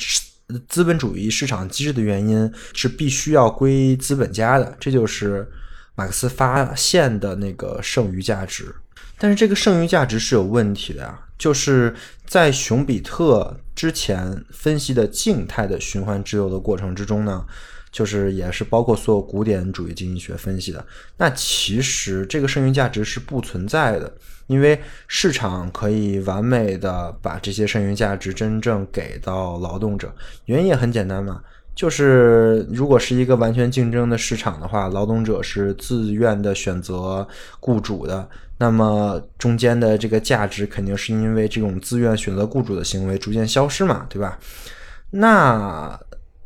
资本主义市场机制的原因是必须要归资本家的，这就是马克思发现的那个剩余价值。但是这个剩余价值是有问题的呀，就是在熊彼特之前分析的静态的循环自由的过程之中呢，就是也是包括所有古典主义经济学分析的，那其实这个剩余价值是不存在的，因为市场可以完美的把这些剩余价值真正给到劳动者，原因也很简单嘛。就是如果是一个完全竞争的市场的话，劳动者是自愿的选择雇主的，那么中间的这个价值肯定是因为这种自愿选择雇主的行为逐渐消失嘛，对吧？那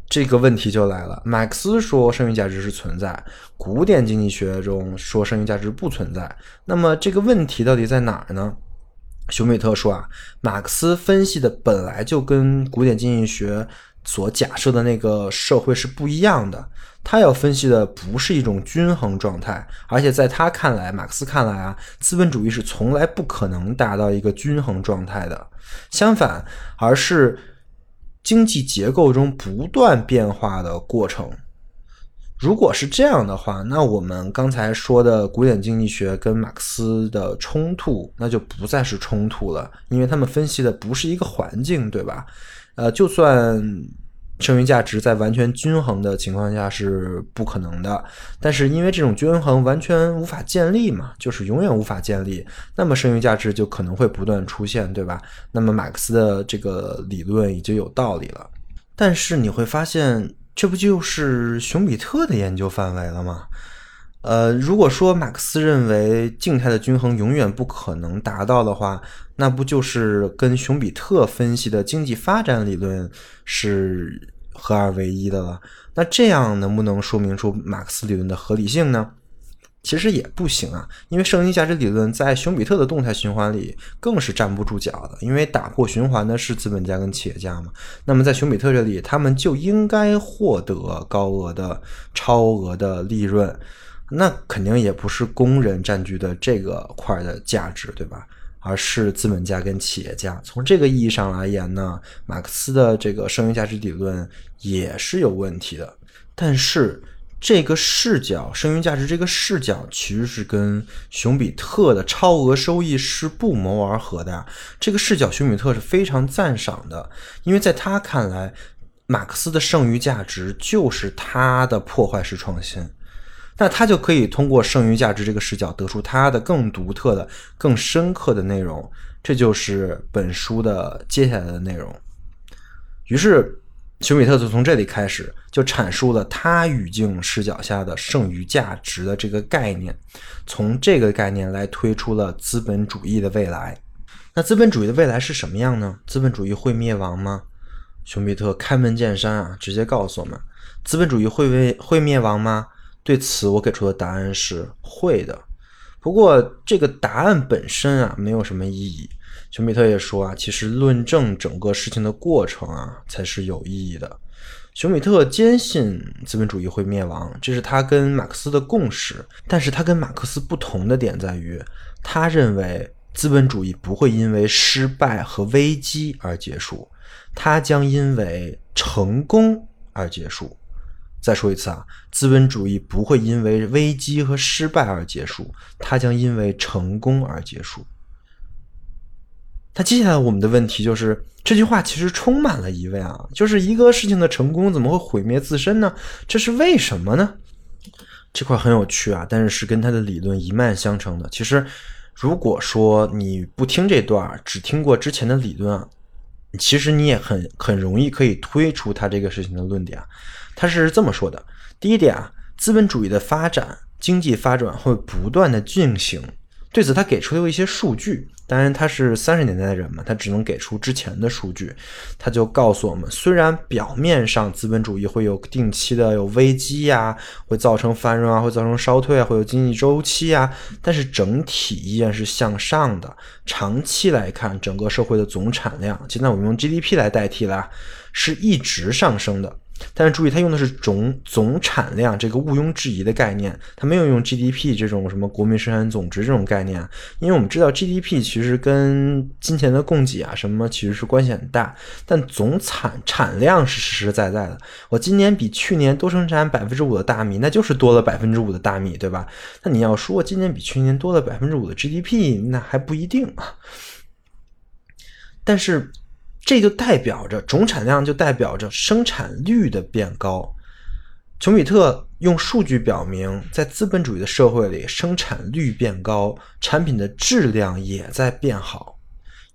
这个问题就来了，马克思说剩余价值是存在，古典经济学中说剩余价值不存在，那么这个问题到底在哪儿呢？熊彼特说啊，马克思分析的本来就跟古典经济学。所假设的那个社会是不一样的，他要分析的不是一种均衡状态，而且在他看来，马克思看来啊，资本主义是从来不可能达到一个均衡状态的，相反，而是经济结构中不断变化的过程。如果是这样的话，那我们刚才说的古典经济学跟马克思的冲突，那就不再是冲突了，因为他们分析的不是一个环境，对吧？呃，就算剩余价值在完全均衡的情况下是不可能的，但是因为这种均衡完全无法建立嘛，就是永远无法建立，那么剩余价值就可能会不断出现，对吧？那么马克思的这个理论已经有道理了，但是你会发现，这不就是熊彼特的研究范围了吗？呃，如果说马克思认为静态的均衡永远不可能达到的话，那不就是跟熊彼特分析的经济发展理论是合二为一的了？那这样能不能说明出马克思理论的合理性呢？其实也不行啊，因为剩余价值理论在熊彼特的动态循环里更是站不住脚的，因为打破循环的是资本家跟企业家嘛。那么在熊彼特这里，他们就应该获得高额的、超额的利润。那肯定也不是工人占据的这个块的价值，对吧？而是资本家跟企业家。从这个意义上来言呢，马克思的这个剩余价值理论也是有问题的。但是这个视角，剩余价值这个视角其实是跟熊彼特的超额收益是不谋而合的。这个视角，熊彼特是非常赞赏的，因为在他看来，马克思的剩余价值就是他的破坏式创新。那他就可以通过剩余价值这个视角得出他的更独特的、更深刻的内容，这就是本书的接下来的内容。于是，熊彼特就从这里开始，就阐述了他语境视角下的剩余价值的这个概念，从这个概念来推出了资本主义的未来。那资本主义的未来是什么样呢？资本主义会灭亡吗？熊彼特开门见山啊，直接告诉我们：资本主义会为会灭亡吗？对此，我给出的答案是会的。不过，这个答案本身啊，没有什么意义。熊彼特也说啊，其实论证整个事情的过程啊，才是有意义的。熊彼特坚信资本主义会灭亡，这是他跟马克思的共识。但是他跟马克思不同的点在于，他认为资本主义不会因为失败和危机而结束，它将因为成功而结束。再说一次啊，资本主义不会因为危机和失败而结束，它将因为成功而结束。那接下来我们的问题就是，这句话其实充满了疑问啊，就是一个事情的成功怎么会毁灭自身呢？这是为什么呢？这块很有趣啊，但是是跟他的理论一脉相承的。其实，如果说你不听这段，只听过之前的理论啊，其实你也很很容易可以推出他这个事情的论点。他是这么说的：第一点啊，资本主义的发展，经济发展会不断的进行，对此，他给出了一些数据。当然，他是三十年代的人嘛，他只能给出之前的数据。他就告诉我们，虽然表面上资本主义会有定期的有危机呀，会造成繁荣啊，会造成衰退啊，会有经济周期啊，但是整体依然是向上的。长期来看，整个社会的总产量，现在我们用 GDP 来代替了，是一直上升的。但是注意，它用的是总总产量这个毋庸置疑的概念，它没有用 GDP 这种什么国民生产总值这种概念，因为我们知道 GDP 其实跟金钱的供给啊什么其实是关系很大，但总产产量是实实在在的。我今年比去年多生产百分之五的大米，那就是多了百分之五的大米，对吧？那你要说今年比去年多了百分之五的 GDP，那还不一定啊。但是。这就代表着总产量，就代表着生产率的变高。琼比特用数据表明，在资本主义的社会里，生产率变高，产品的质量也在变好。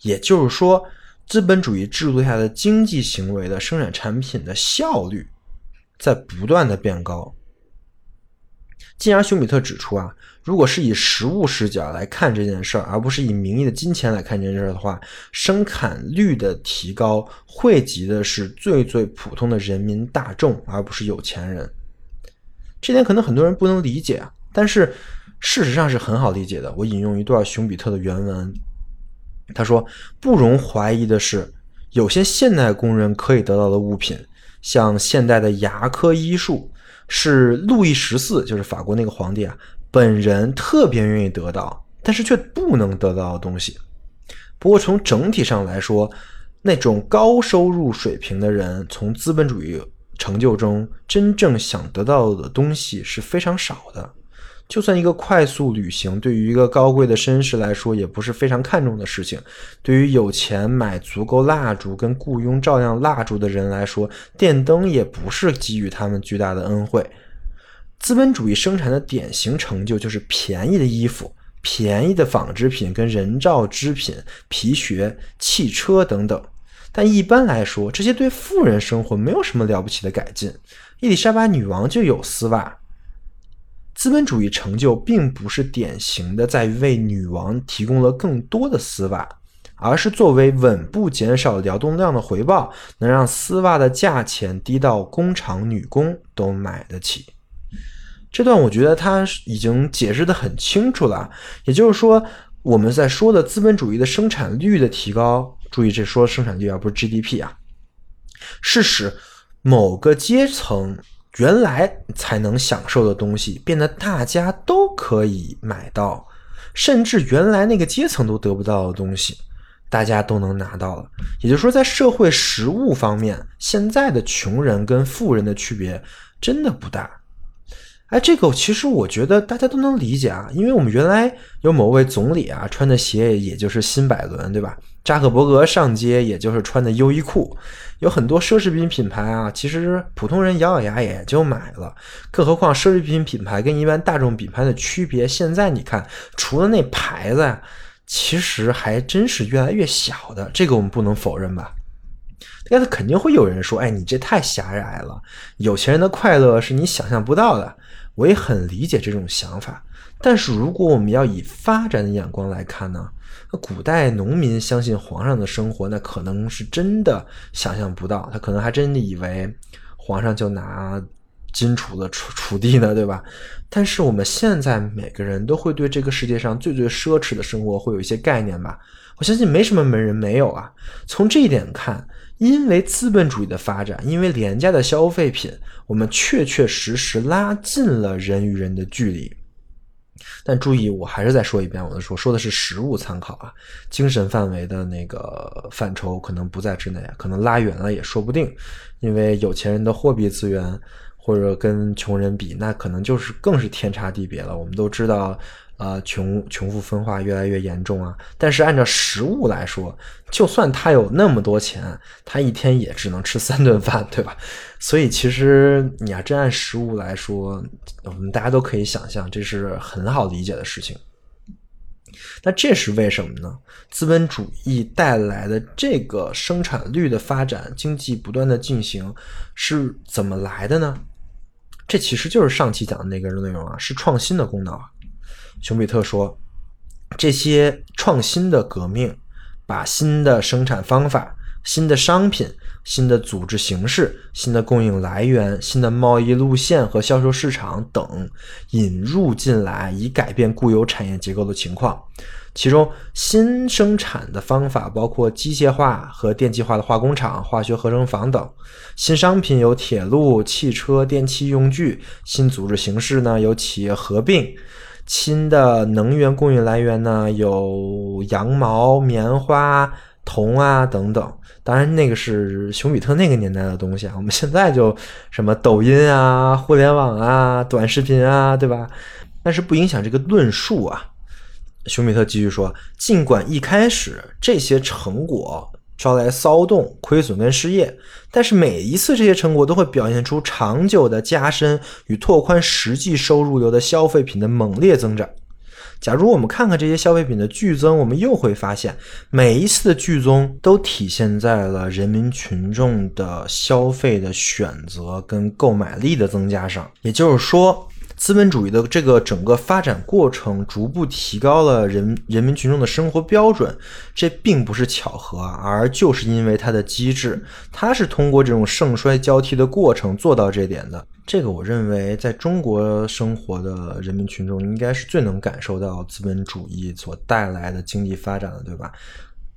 也就是说，资本主义制度下的经济行为的生产产品的效率在不断的变高。进而，熊彼特指出啊，如果是以实物视角来看这件事儿，而不是以名义的金钱来看这件事儿的话，生产率的提高惠及的是最最普通的人民大众，而不是有钱人。这点可能很多人不能理解啊，但是事实上是很好理解的。我引用一段熊彼特的原文，他说：“不容怀疑的是，有些现代工人可以得到的物品，像现代的牙科医术。”是路易十四，就是法国那个皇帝啊，本人特别愿意得到，但是却不能得到的东西。不过从整体上来说，那种高收入水平的人从资本主义成就中真正想得到的东西是非常少的。就算一个快速旅行，对于一个高贵的绅士来说，也不是非常看重的事情。对于有钱买足够蜡烛跟雇佣照亮蜡烛的人来说，电灯也不是给予他们巨大的恩惠。资本主义生产的典型成就就是便宜的衣服、便宜的纺织品跟人造织品、皮靴、汽车等等。但一般来说，这些对富人生活没有什么了不起的改进。伊丽莎白女王就有丝袜。资本主义成就并不是典型的在于为女王提供了更多的丝袜，而是作为稳步减少劳动量的回报，能让丝袜的价钱低到工厂女工都买得起。这段我觉得他已经解释的很清楚了。也就是说，我们在说的资本主义的生产率的提高，注意这说生产率而不是 GDP 啊，是使某个阶层。原来才能享受的东西，变得大家都可以买到，甚至原来那个阶层都得不到的东西，大家都能拿到了。也就是说，在社会实物方面，现在的穷人跟富人的区别真的不大。哎，这个其实我觉得大家都能理解啊，因为我们原来有某位总理啊，穿的鞋也就是新百伦，对吧？扎克伯格上街也就是穿的优衣库，有很多奢侈品品牌啊，其实普通人咬咬牙也就买了，更何况奢侈品品牌跟一般大众品牌的区别，现在你看，除了那牌子，其实还真是越来越小的，这个我们不能否认吧？但是肯定会有人说，哎，你这太狭隘了，有钱人的快乐是你想象不到的。我也很理解这种想法，但是如果我们要以发展的眼光来看呢？那古代农民相信皇上的生活，那可能是真的想象不到，他可能还真的以为皇上就拿金杵子锄锄地呢，对吧？但是我们现在每个人都会对这个世界上最最奢侈的生活会有一些概念吧？我相信没什么门人没有啊。从这一点看，因为资本主义的发展，因为廉价的消费品，我们确确实实拉近了人与人的距离。但注意，我还是再说一遍，我的说说的是实物参考啊，精神范围的那个范畴可能不在之内，可能拉远了也说不定，因为有钱人的货币资源或者跟穷人比，那可能就是更是天差地别了。我们都知道。啊，穷穷富分化越来越严重啊！但是按照实物来说，就算他有那么多钱，他一天也只能吃三顿饭，对吧？所以其实你要真按实物来说，我们大家都可以想象，这是很好理解的事情。那这是为什么呢？资本主义带来的这个生产率的发展，经济不断的进行，是怎么来的呢？这其实就是上期讲的那个内容啊，是创新的功劳啊。熊彼特说：“这些创新的革命，把新的生产方法、新的商品、新的组织形式、新的供应来源、新的贸易路线和销售市场等引入进来，以改变固有产业结构的情况。其中，新生产的方法包括机械化和电气化的化工厂、化学合成坊等；新商品有铁路、汽车、电器用具；新组织形式呢有企业合并；新的能源供应来源呢有羊毛、棉花、铜啊等等。当然，那个是熊彼特那个年代的东西啊。我们现在就什么抖音啊、互联网啊、短视频啊，对吧？但是不影响这个论述啊。熊彼特继续说：“尽管一开始这些成果招来骚动、亏损跟失业，但是每一次这些成果都会表现出长久的加深与拓宽实际收入流的消费品的猛烈增长。假如我们看看这些消费品的剧增，我们又会发现，每一次的剧增都体现在了人民群众的消费的选择跟购买力的增加上。也就是说。”资本主义的这个整个发展过程，逐步提高了人人民群众的生活标准，这并不是巧合啊，而就是因为它的机制，它是通过这种盛衰交替的过程做到这点的。这个我认为，在中国生活的人民群众应该是最能感受到资本主义所带来的经济发展的，对吧？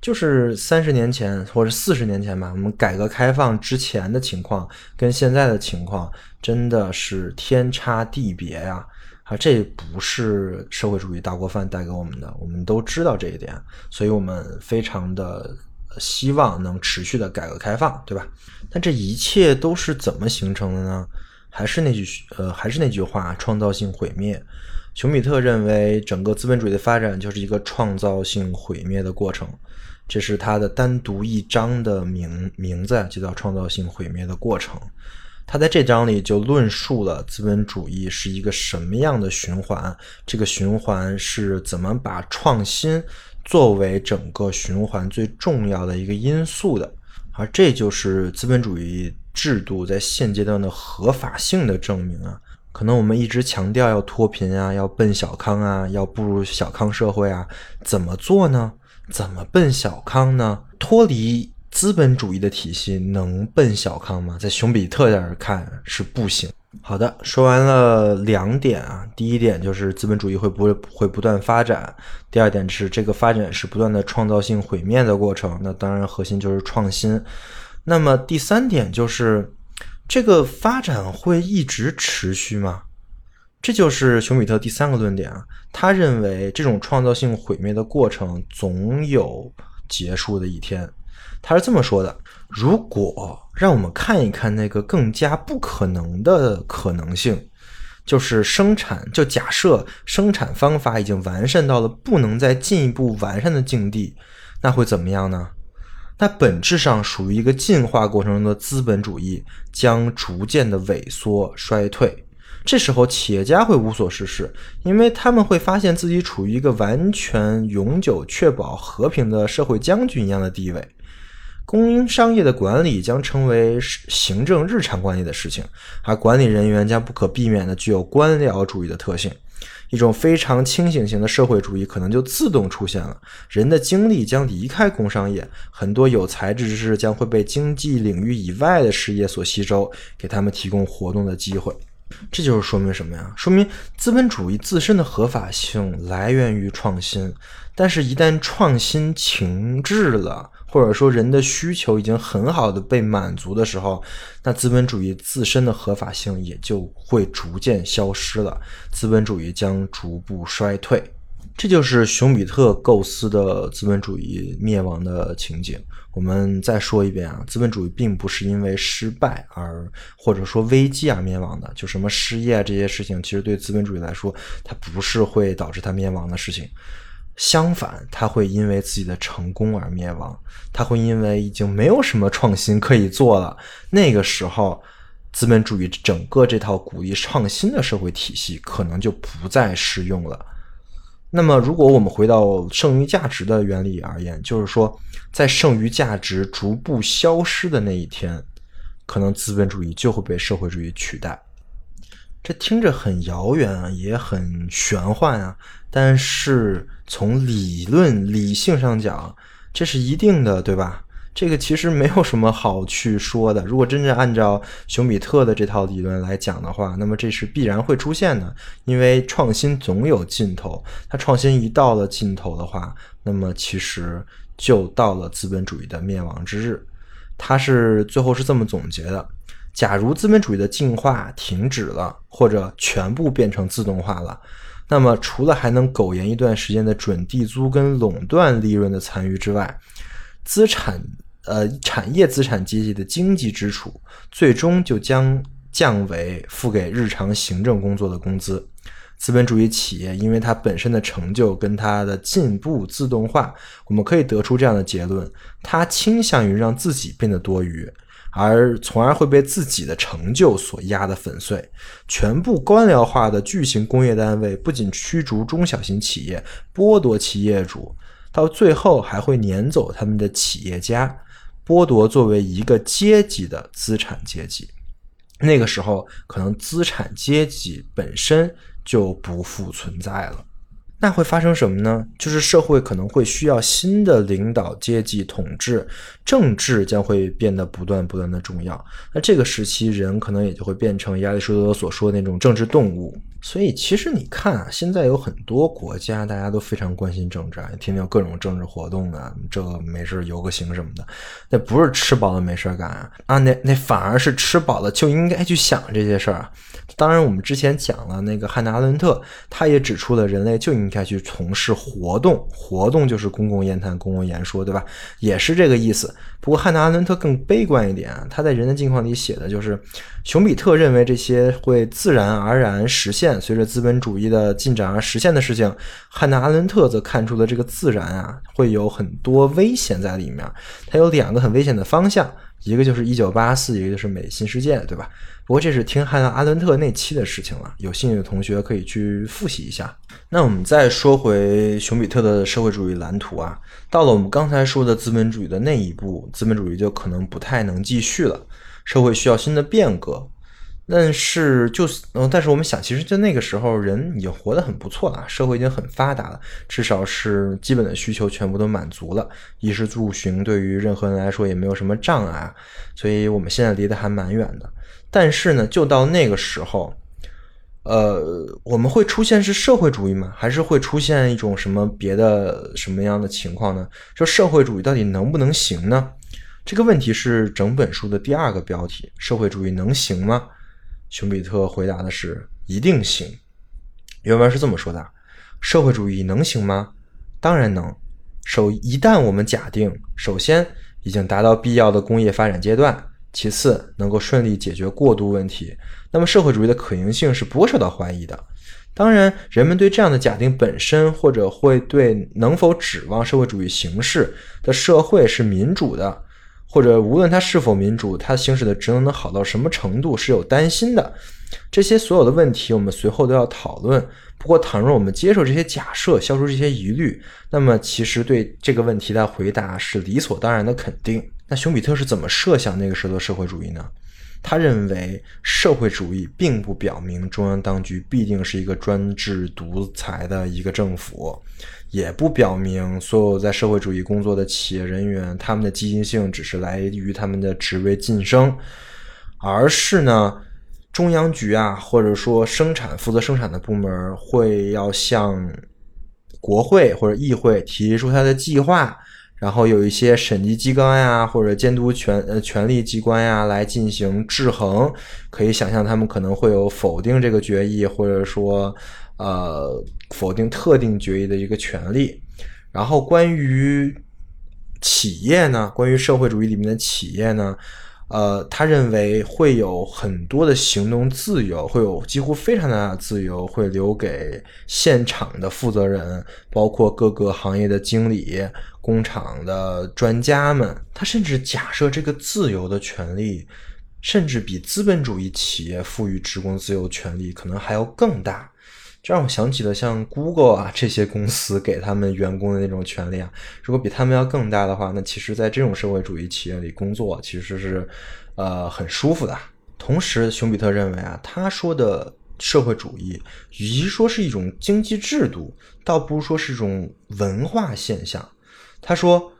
就是三十年前或者四十年前吧，我们改革开放之前的情况跟现在的情况真的是天差地别呀！啊，这不是社会主义大锅饭带给我们的，我们都知道这一点，所以我们非常的希望能持续的改革开放，对吧？但这一切都是怎么形成的呢？还是那句呃，还是那句话，创造性毁灭。熊彼特认为，整个资本主义的发展就是一个创造性毁灭的过程。这是他的单独一章的名名字，就叫“创造性毁灭的过程”。他在这章里就论述了资本主义是一个什么样的循环，这个循环是怎么把创新作为整个循环最重要的一个因素的，而这就是资本主义制度在现阶段的合法性的证明啊！可能我们一直强调要脱贫啊，要奔小康啊，要步入小康社会啊，怎么做呢？怎么奔小康呢？脱离资本主义的体系能奔小康吗？在熊彼特这儿看是不行。好的，说完了两点啊，第一点就是资本主义会不会会不断发展，第二点是这个发展是不断的创造性毁灭的过程。那当然核心就是创新。那么第三点就是这个发展会一直持续吗？这就是熊彼特第三个论点啊，他认为这种创造性毁灭的过程总有结束的一天。他是这么说的：如果让我们看一看那个更加不可能的可能性，就是生产，就假设生产方法已经完善到了不能再进一步完善的境地，那会怎么样呢？那本质上属于一个进化过程中的资本主义将逐渐的萎缩衰退。这时候，企业家会无所事事，因为他们会发现自己处于一个完全永久确保和平的社会将军一样的地位。供应商业的管理将成为行政日常管理的事情，而管理人员将不可避免的具有官僚主义的特性。一种非常清醒型的社会主义可能就自动出现了。人的精力将离开工商业，很多有才智之士将会被经济领域以外的事业所吸收，给他们提供活动的机会。这就是说明什么呀？说明资本主义自身的合法性来源于创新，但是，一旦创新停滞了，或者说人的需求已经很好的被满足的时候，那资本主义自身的合法性也就会逐渐消失了，资本主义将逐步衰退。这就是熊彼特构思的资本主义灭亡的情景。我们再说一遍啊，资本主义并不是因为失败而或者说危机而灭亡的。就什么失业这些事情，其实对资本主义来说，它不是会导致它灭亡的事情。相反，它会因为自己的成功而灭亡。它会因为已经没有什么创新可以做了，那个时候，资本主义整个这套鼓励创新的社会体系可能就不再适用了。那么，如果我们回到剩余价值的原理而言，就是说，在剩余价值逐步消失的那一天，可能资本主义就会被社会主义取代。这听着很遥远啊，也很玄幻啊。但是从理论理性上讲，这是一定的，对吧？这个其实没有什么好去说的。如果真正按照熊彼特的这套理论来讲的话，那么这是必然会出现的，因为创新总有尽头。它创新一到了尽头的话，那么其实就到了资本主义的灭亡之日。他是最后是这么总结的：假如资本主义的进化停止了，或者全部变成自动化了，那么除了还能苟延一段时间的准地租跟垄断利润的残余之外，资产。呃，产业资产阶级的经济支柱，最终就将降为付给日常行政工作的工资。资本主义企业因为它本身的成就跟它的进步自动化，我们可以得出这样的结论：它倾向于让自己变得多余，而从而会被自己的成就所压得粉碎。全部官僚化的巨型工业单位不仅驱逐中小型企业，剥夺其业主，到最后还会撵走他们的企业家。剥夺作为一个阶级的资产阶级，那个时候可能资产阶级本身就不复存在了。那会发生什么呢？就是社会可能会需要新的领导阶级统治，政治将会变得不断不断的重要。那这个时期，人可能也就会变成亚里士多德所说的那种政治动物。所以，其实你看啊，现在有很多国家，大家都非常关心政治啊，天天有各种政治活动啊，这个没事游个行什么的，那不是吃饱了没事干啊，啊，那那反而是吃饱了就应该去想这些事儿。当然，我们之前讲了那个汉娜·阿伦特，他也指出了人类就应该去从事活动，活动就是公共言谈、公共言说，对吧？也是这个意思。不过汉娜·阿伦特更悲观一点，他在《人的境况》里写的就是，熊彼特认为这些会自然而然实现，随着资本主义的进展而实现的事情，汉娜·阿伦特则看出了这个自然啊会有很多危险在里面。它有两个很危险的方向，一个就是一九八四，一个就是美新世界，对吧？不过这是听汉娜·阿伦特那期的事情了，有兴趣的同学可以去复习一下。那我们再说回熊彼特的社会主义蓝图啊，到了我们刚才说的资本主义的那一步，资本主义就可能不太能继续了，社会需要新的变革。但是就是，嗯，但是我们想，其实就那个时候，人已经活得很不错了，社会已经很发达了，至少是基本的需求全部都满足了，衣食住行对于任何人来说也没有什么障碍，所以我们现在离得还蛮远的。但是呢，就到那个时候，呃，我们会出现是社会主义吗？还是会出现一种什么别的什么样的情况呢？就社会主义到底能不能行呢？这个问题是整本书的第二个标题：社会主义能行吗？熊彼特回答的是一定行。原文是这么说的：社会主义能行吗？当然能。首一旦我们假定，首先已经达到必要的工业发展阶段。其次，能够顺利解决过渡问题，那么社会主义的可行性是不会受到怀疑的。当然，人们对这样的假定本身，或者会对能否指望社会主义形式的社会是民主的，或者无论它是否民主，它行使的职能能好到什么程度，是有担心的。这些所有的问题，我们随后都要讨论。不过，倘若我们接受这些假设，消除这些疑虑，那么其实对这个问题的回答是理所当然的肯定。那熊彼特是怎么设想那个时候的社会主义呢？他认为社会主义并不表明中央当局必定是一个专制独裁的一个政府，也不表明所有在社会主义工作的企业人员他们的积极性只是来于他们的职位晋升，而是呢，中央局啊，或者说生产负责生产的部门会要向国会或者议会提出他的计划。然后有一些审计机关呀，或者监督权呃权力机关呀来进行制衡，可以想象他们可能会有否定这个决议，或者说呃否定特定决议的一个权利。然后关于企业呢，关于社会主义里面的企业呢。呃，他认为会有很多的行动自由，会有几乎非常大的自由，会留给现场的负责人，包括各个行业的经理、工厂的专家们。他甚至假设这个自由的权利，甚至比资本主义企业赋予职工自由权利可能还要更大。这让我想起了像 Google 啊这些公司给他们员工的那种权利啊，如果比他们要更大的话，那其实，在这种社会主义企业里工作其实是，呃，很舒服的。同时，熊彼特认为啊，他说的社会主义，与其说是一种经济制度，倒不如说是一种文化现象。他说。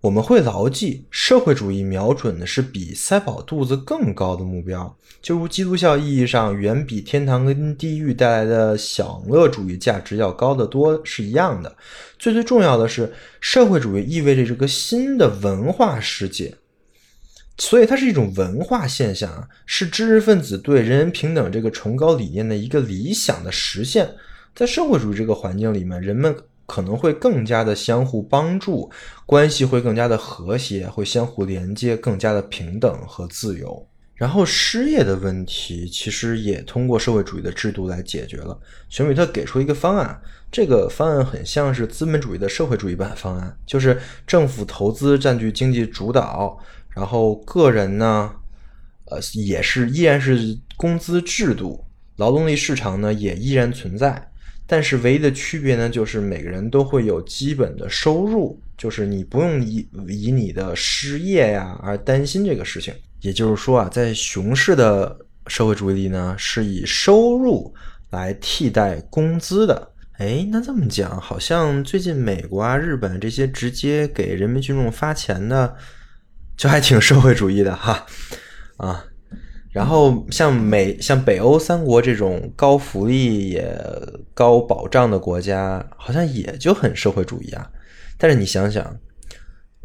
我们会牢记，社会主义瞄准的是比塞饱肚子更高的目标，就如基督教意义上远比天堂跟地狱带来的享乐主义价值要高得多是一样的。最最重要的是，社会主义意味着这个新的文化世界，所以它是一种文化现象，是知识分子对人人平等这个崇高理念的一个理想的实现。在社会主义这个环境里面，人们。可能会更加的相互帮助，关系会更加的和谐，会相互连接，更加的平等和自由。然后失业的问题其实也通过社会主义的制度来解决了。熊彼特给出一个方案，这个方案很像是资本主义的社会主义版方案，就是政府投资占据经济主导，然后个人呢，呃，也是依然是工资制度，劳动力市场呢也依然存在。但是唯一的区别呢，就是每个人都会有基本的收入，就是你不用以以你的失业呀而担心这个事情。也就是说啊，在熊市的社会主义里呢，是以收入来替代工资的。哎，那这么讲，好像最近美国啊、日本这些直接给人民群众发钱的，就还挺社会主义的哈啊。然后像美像北欧三国这种高福利也高保障的国家，好像也就很社会主义啊。但是你想想，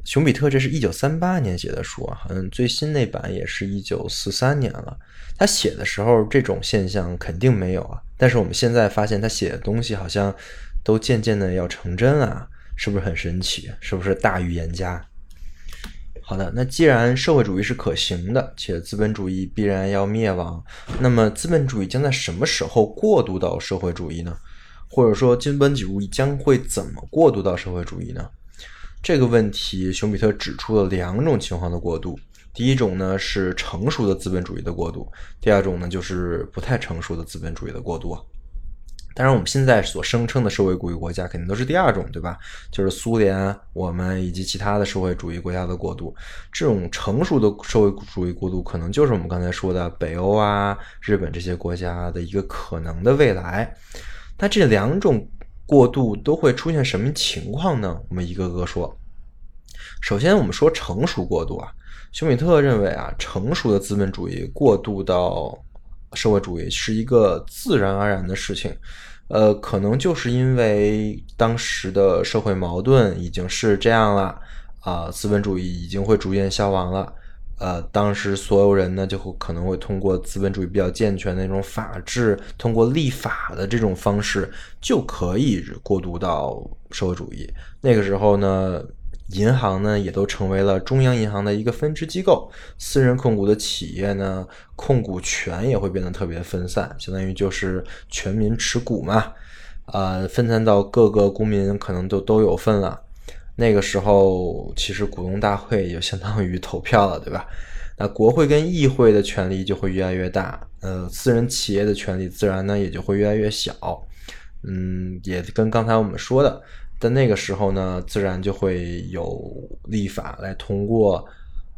熊彼特这是一九三八年写的书啊，好像最新那版也是一九四三年了。他写的时候这种现象肯定没有啊。但是我们现在发现他写的东西好像都渐渐的要成真啊，是不是很神奇？是不是大预言家？好的，那既然社会主义是可行的，且资本主义必然要灭亡，那么资本主义将在什么时候过渡到社会主义呢？或者说，资本主义将会怎么过渡到社会主义呢？这个问题，熊彼特指出了两种情况的过渡。第一种呢是成熟的资本主义的过渡，第二种呢就是不太成熟的资本主义的过渡。当然，我们现在所声称的社会主义国家肯定都是第二种，对吧？就是苏联、我们以及其他的社会主义国家的过渡。这种成熟的社会主义过渡，可能就是我们刚才说的北欧啊、日本这些国家的一个可能的未来。那这两种过渡都会出现什么情况呢？我们一个个说。首先，我们说成熟过渡啊，休米特认为啊，成熟的资本主义过渡到社会主义是一个自然而然的事情。呃，可能就是因为当时的社会矛盾已经是这样了啊，资本主义已经会逐渐消亡了。呃，当时所有人呢，就会可能会通过资本主义比较健全的那种法制，通过立法的这种方式，就可以过渡到社会主义。那个时候呢。银行呢，也都成为了中央银行的一个分支机构。私人控股的企业呢，控股权也会变得特别分散，相当于就是全民持股嘛，呃，分散到各个公民可能都都有份了。那个时候，其实股东大会也相当于投票了，对吧？那国会跟议会的权力就会越来越大，呃，私人企业的权利自然呢也就会越来越小。嗯，也跟刚才我们说的。但那个时候呢，自然就会有立法来通过，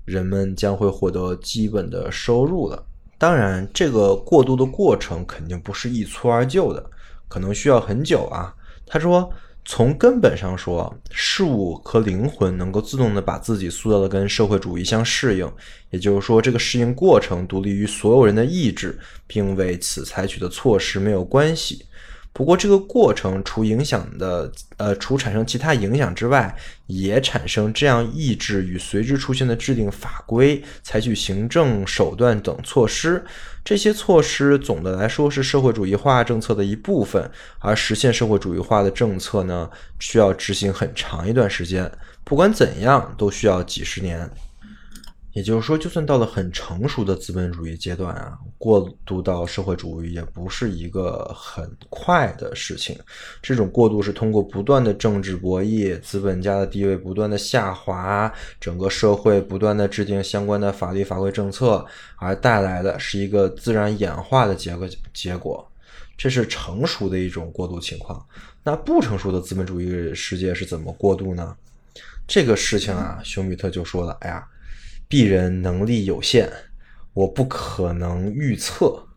人们将会获得基本的收入了。当然，这个过渡的过程肯定不是一蹴而就的，可能需要很久啊。他说，从根本上说，事物和灵魂能够自动的把自己塑造的跟社会主义相适应，也就是说，这个适应过程独立于所有人的意志，并为此采取的措施没有关系。不过，这个过程除影响的，呃，除产生其他影响之外，也产生这样抑制与随之出现的制定法规、采取行政手段等措施。这些措施总的来说是社会主义化政策的一部分，而实现社会主义化的政策呢，需要执行很长一段时间。不管怎样，都需要几十年。也就是说，就算到了很成熟的资本主义阶段啊，过渡到社会主义也不是一个很快的事情。这种过渡是通过不断的政治博弈、资本家的地位不断的下滑、整个社会不断的制定相关的法律法规政策而带来的，是一个自然演化的结果。结果，这是成熟的一种过渡情况。那不成熟的资本主义世界是怎么过渡呢？这个事情啊，熊彼特就说了：“哎呀。”鄙人能力有限，我不可能预测。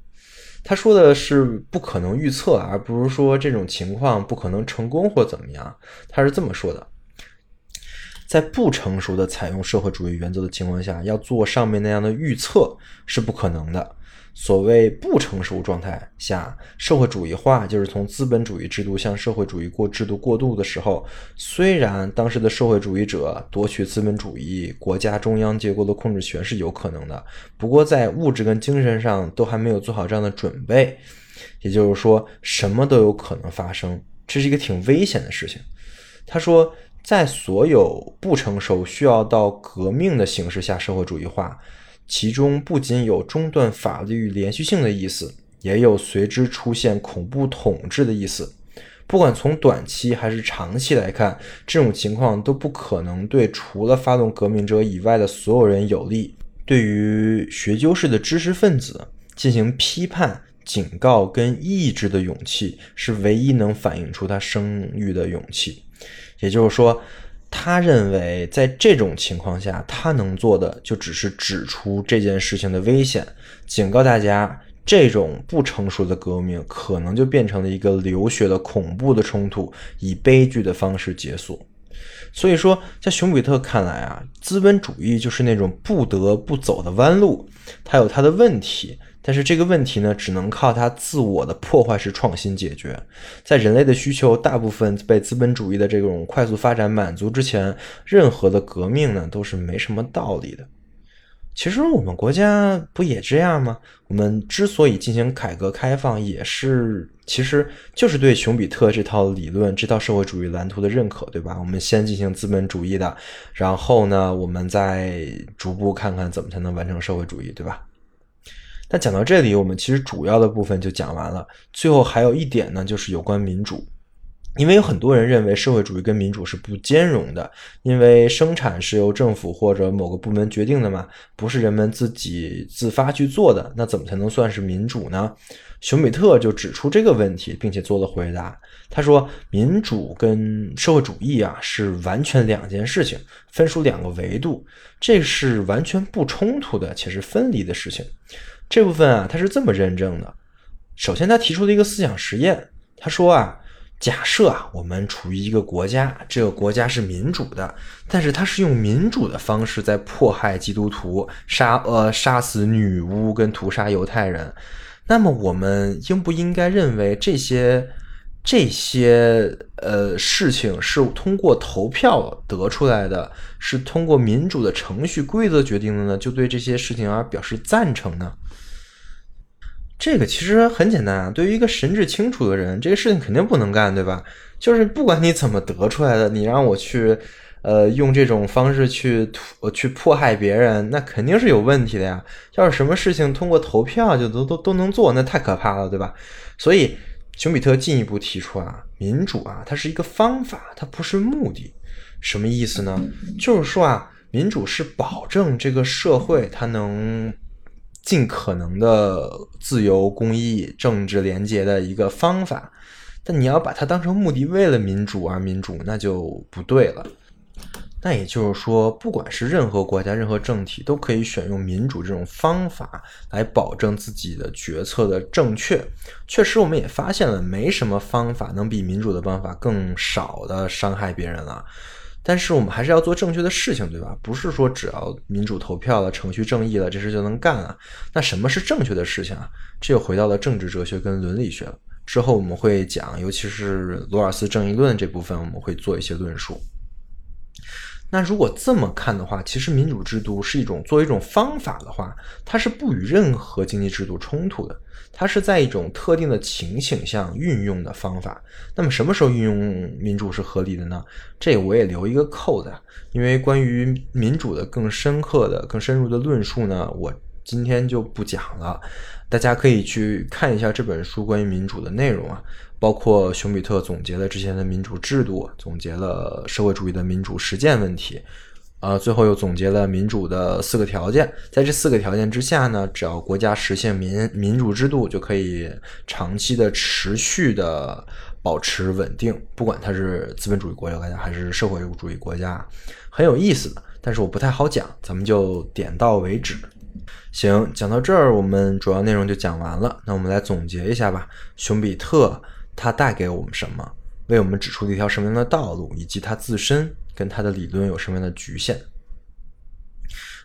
他说的是不可能预测，而不是说这种情况不可能成功或怎么样。他是这么说的：在不成熟的采用社会主义原则的情况下，要做上面那样的预测是不可能的。所谓不成熟状态下，社会主义化就是从资本主义制度向社会主义过制度过渡的时候。虽然当时的社会主义者夺取资本主义国家中央结构的控制权是有可能的，不过在物质跟精神上都还没有做好这样的准备。也就是说，什么都有可能发生，这是一个挺危险的事情。他说，在所有不成熟、需要到革命的形势下，社会主义化。其中不仅有中断法律连续性的意思，也有随之出现恐怖统治的意思。不管从短期还是长期来看，这种情况都不可能对除了发动革命者以外的所有人有利。对于学究式的知识分子进行批判、警告跟抑制的勇气，是唯一能反映出他声誉的勇气。也就是说。他认为，在这种情况下，他能做的就只是指出这件事情的危险，警告大家，这种不成熟的革命可能就变成了一个流血的恐怖的冲突，以悲剧的方式结束。所以说，在熊彼特看来啊，资本主义就是那种不得不走的弯路，它有它的问题。但是这个问题呢，只能靠它自我的破坏式创新解决。在人类的需求大部分被资本主义的这种快速发展满足之前，任何的革命呢都是没什么道理的。其实我们国家不也这样吗？我们之所以进行改革开放，也是其实就是对熊彼特这套理论、这套社会主义蓝图的认可，对吧？我们先进行资本主义的，然后呢，我们再逐步看看怎么才能完成社会主义，对吧？那讲到这里，我们其实主要的部分就讲完了。最后还有一点呢，就是有关民主，因为有很多人认为社会主义跟民主是不兼容的，因为生产是由政府或者某个部门决定的嘛，不是人们自己自发去做的，那怎么才能算是民主呢？熊彼特就指出这个问题，并且做了回答。他说，民主跟社会主义啊是完全两件事情，分属两个维度，这是完全不冲突的，且是分离的事情。这部分啊，他是这么认证的。首先，他提出了一个思想实验。他说啊，假设啊，我们处于一个国家，这个国家是民主的，但是他是用民主的方式在迫害基督徒、杀呃杀死女巫跟屠杀犹太人。那么，我们应不应该认为这些这些呃事情是通过投票得出来的，是通过民主的程序规则决定的呢？就对这些事情而表示赞成呢？这个其实很简单啊，对于一个神志清楚的人，这个事情肯定不能干，对吧？就是不管你怎么得出来的，你让我去，呃，用这种方式去去迫害别人，那肯定是有问题的呀。要是什么事情通过投票就都都都能做，那太可怕了，对吧？所以，熊彼特进一步提出啊，民主啊，它是一个方法，它不是目的。什么意思呢？就是说啊，民主是保证这个社会它能。尽可能的自由、公益、政治廉洁的一个方法，但你要把它当成目的，为了民主而民主，那就不对了。那也就是说，不管是任何国家、任何政体，都可以选用民主这种方法来保证自己的决策的正确。确实，我们也发现了，没什么方法能比民主的方法更少的伤害别人了。但是我们还是要做正确的事情，对吧？不是说只要民主投票了、程序正义了，这事就能干了。那什么是正确的事情啊？这又回到了政治哲学跟伦理学了。之后我们会讲，尤其是罗尔斯正义论这部分，我们会做一些论述。那如果这么看的话，其实民主制度是一种作为一种方法的话，它是不与任何经济制度冲突的。它是在一种特定的情形下运用的方法。那么什么时候运用民主是合理的呢？这我也留一个扣子，因为关于民主的更深刻的、更深入的论述呢，我今天就不讲了。大家可以去看一下这本书关于民主的内容啊，包括熊彼特总结了之前的民主制度，总结了社会主义的民主实践问题。啊，最后又总结了民主的四个条件，在这四个条件之下呢，只要国家实现民民主制度，就可以长期的、持续的保持稳定，不管它是资本主义国家还是社会主义国家，很有意思的。但是我不太好讲，咱们就点到为止。行，讲到这儿，我们主要内容就讲完了。那我们来总结一下吧。熊彼特他带给我们什么？为我们指出了一条什么样的道路？以及他自身跟他的理论有什么样的局限？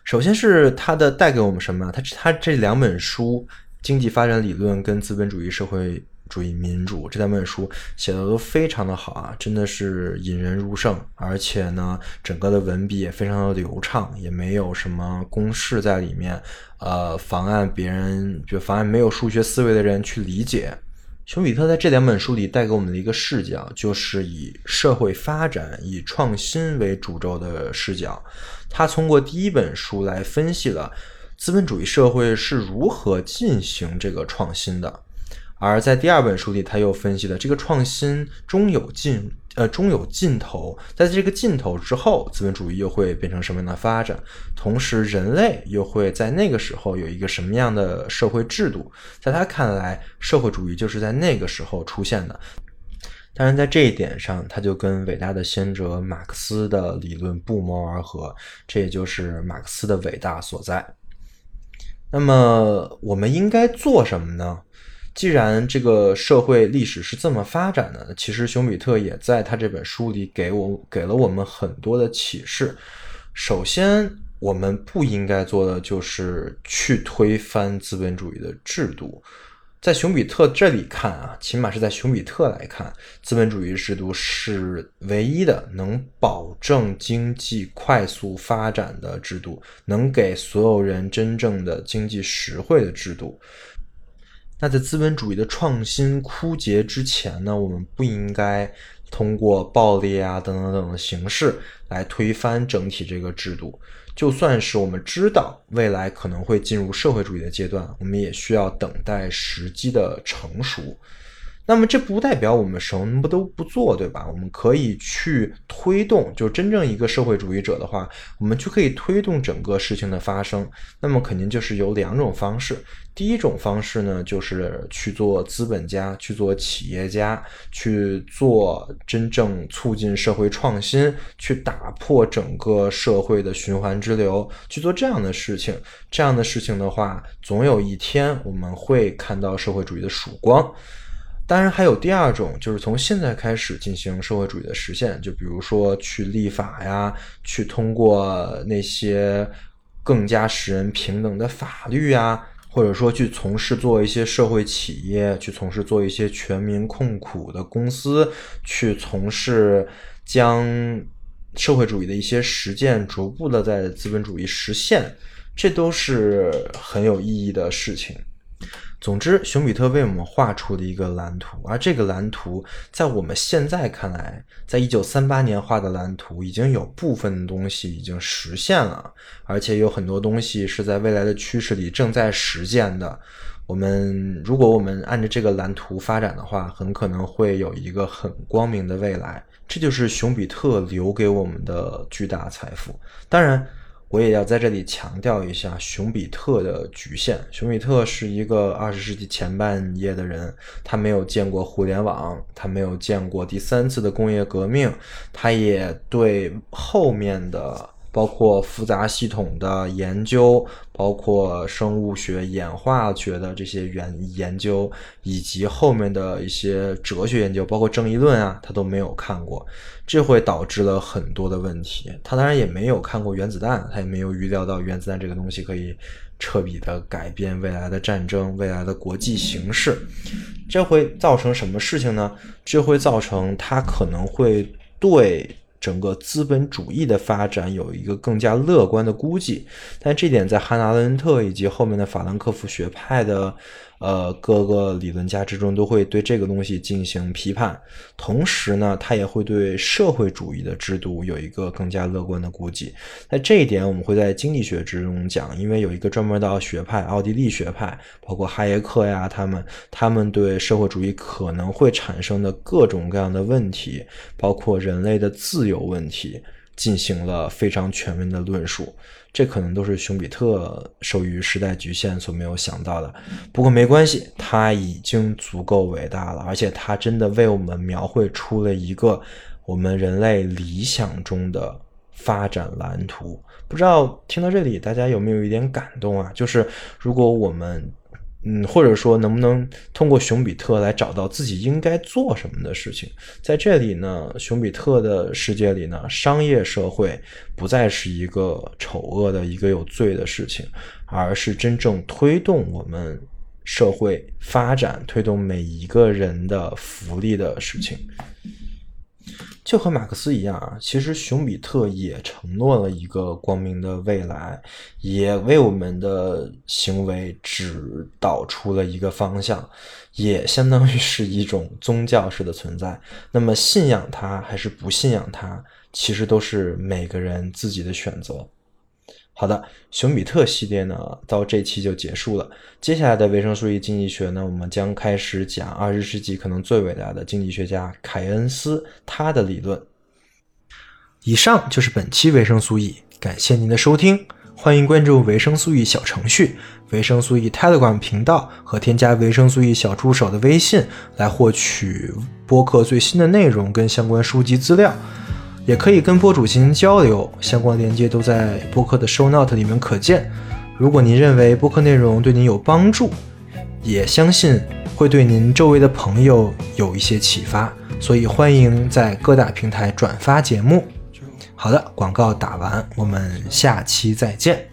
首先是他的带给我们什么？他他这两本书《经济发展理论》跟《资本主义社会主义民主》这两本书写的都非常的好啊，真的是引人入胜。而且呢，整个的文笔也非常的流畅，也没有什么公式在里面，呃，妨碍别人，就妨碍没有数学思维的人去理解。丘比特在这两本书里带给我们的一个视角，就是以社会发展、以创新为主轴的视角。他通过第一本书来分析了资本主义社会是如何进行这个创新的，而在第二本书里，他又分析了这个创新终有尽。呃，终有尽头，在这个尽头之后，资本主义又会变成什么样的发展？同时，人类又会在那个时候有一个什么样的社会制度？在他看来，社会主义就是在那个时候出现的。当然，在这一点上，他就跟伟大的先哲马克思的理论不谋而合，这也就是马克思的伟大所在。那么，我们应该做什么呢？既然这个社会历史是这么发展的，其实熊彼特也在他这本书里给我给了我们很多的启示。首先，我们不应该做的就是去推翻资本主义的制度。在熊彼特这里看啊，起码是在熊彼特来看，资本主义制度是唯一的能保证经济快速发展的制度，能给所有人真正的经济实惠的制度。那在资本主义的创新枯竭之前呢，我们不应该通过暴力啊等等等的形式来推翻整体这个制度。就算是我们知道未来可能会进入社会主义的阶段，我们也需要等待时机的成熟。那么这不代表我们什么都不做，对吧？我们可以去推动，就真正一个社会主义者的话，我们就可以推动整个事情的发生。那么肯定就是有两种方式。第一种方式呢，就是去做资本家，去做企业家，去做真正促进社会创新，去打破整个社会的循环之流，去做这样的事情。这样的事情的话，总有一天我们会看到社会主义的曙光。当然，还有第二种，就是从现在开始进行社会主义的实现，就比如说去立法呀，去通过那些更加使人平等的法律呀，或者说去从事做一些社会企业，去从事做一些全民控股的公司，去从事将社会主义的一些实践逐步的在资本主义实现，这都是很有意义的事情。总之，熊彼特为我们画出了一个蓝图，而这个蓝图在我们现在看来，在一九三八年画的蓝图已经有部分东西已经实现了，而且有很多东西是在未来的趋势里正在实践的。我们如果我们按照这个蓝图发展的话，很可能会有一个很光明的未来。这就是熊彼特留给我们的巨大财富。当然。我也要在这里强调一下熊彼特的局限。熊彼特是一个二十世纪前半叶的人，他没有见过互联网，他没有见过第三次的工业革命，他也对后面的。包括复杂系统的研究，包括生物学、演化学的这些研研究，以及后面的一些哲学研究，包括正义论啊，他都没有看过，这会导致了很多的问题。他当然也没有看过原子弹，他也没有预料到原子弹这个东西可以彻底的改变未来的战争、未来的国际形势。这会造成什么事情呢？这会造成他可能会对。整个资本主义的发展有一个更加乐观的估计，但这点在汉娜·伦特以及后面的法兰克福学派的。呃，各个理论家之中都会对这个东西进行批判，同时呢，他也会对社会主义的制度有一个更加乐观的估计。在这一点，我们会在经济学之中讲，因为有一个专门的学派——奥地利学派，包括哈耶克呀，他们他们对社会主义可能会产生的各种各样的问题，包括人类的自由问题，进行了非常全面的论述。这可能都是熊彼特受于时代局限所没有想到的，不过没关系，他已经足够伟大了，而且他真的为我们描绘出了一个我们人类理想中的发展蓝图。不知道听到这里，大家有没有一点感动啊？就是如果我们，嗯，或者说能不能通过熊彼特来找到自己应该做什么的事情？在这里呢，熊彼特的世界里呢，商业社会不再是一个丑恶的一个有罪的事情，而是真正推动我们。社会发展推动每一个人的福利的事情，就和马克思一样啊。其实熊彼特也承诺了一个光明的未来，也为我们的行为指导出了一个方向，也相当于是一种宗教式的存在。那么信仰他还是不信仰他，其实都是每个人自己的选择。好的，熊彼特系列呢，到这期就结束了。接下来的维生素 E 经济学呢，我们将开始讲二十世纪可能最伟大的经济学家凯恩斯他的理论。以上就是本期维生素 E，感谢您的收听，欢迎关注维生素 E 小程序、维生素 E Telegram 频道和添加维生素 E 小助手的微信来获取播客最新的内容跟相关书籍资料。也可以跟播主进行交流，相关链接都在播客的 show note 里面可见。如果您认为播客内容对您有帮助，也相信会对您周围的朋友有一些启发，所以欢迎在各大平台转发节目。好的，广告打完，我们下期再见。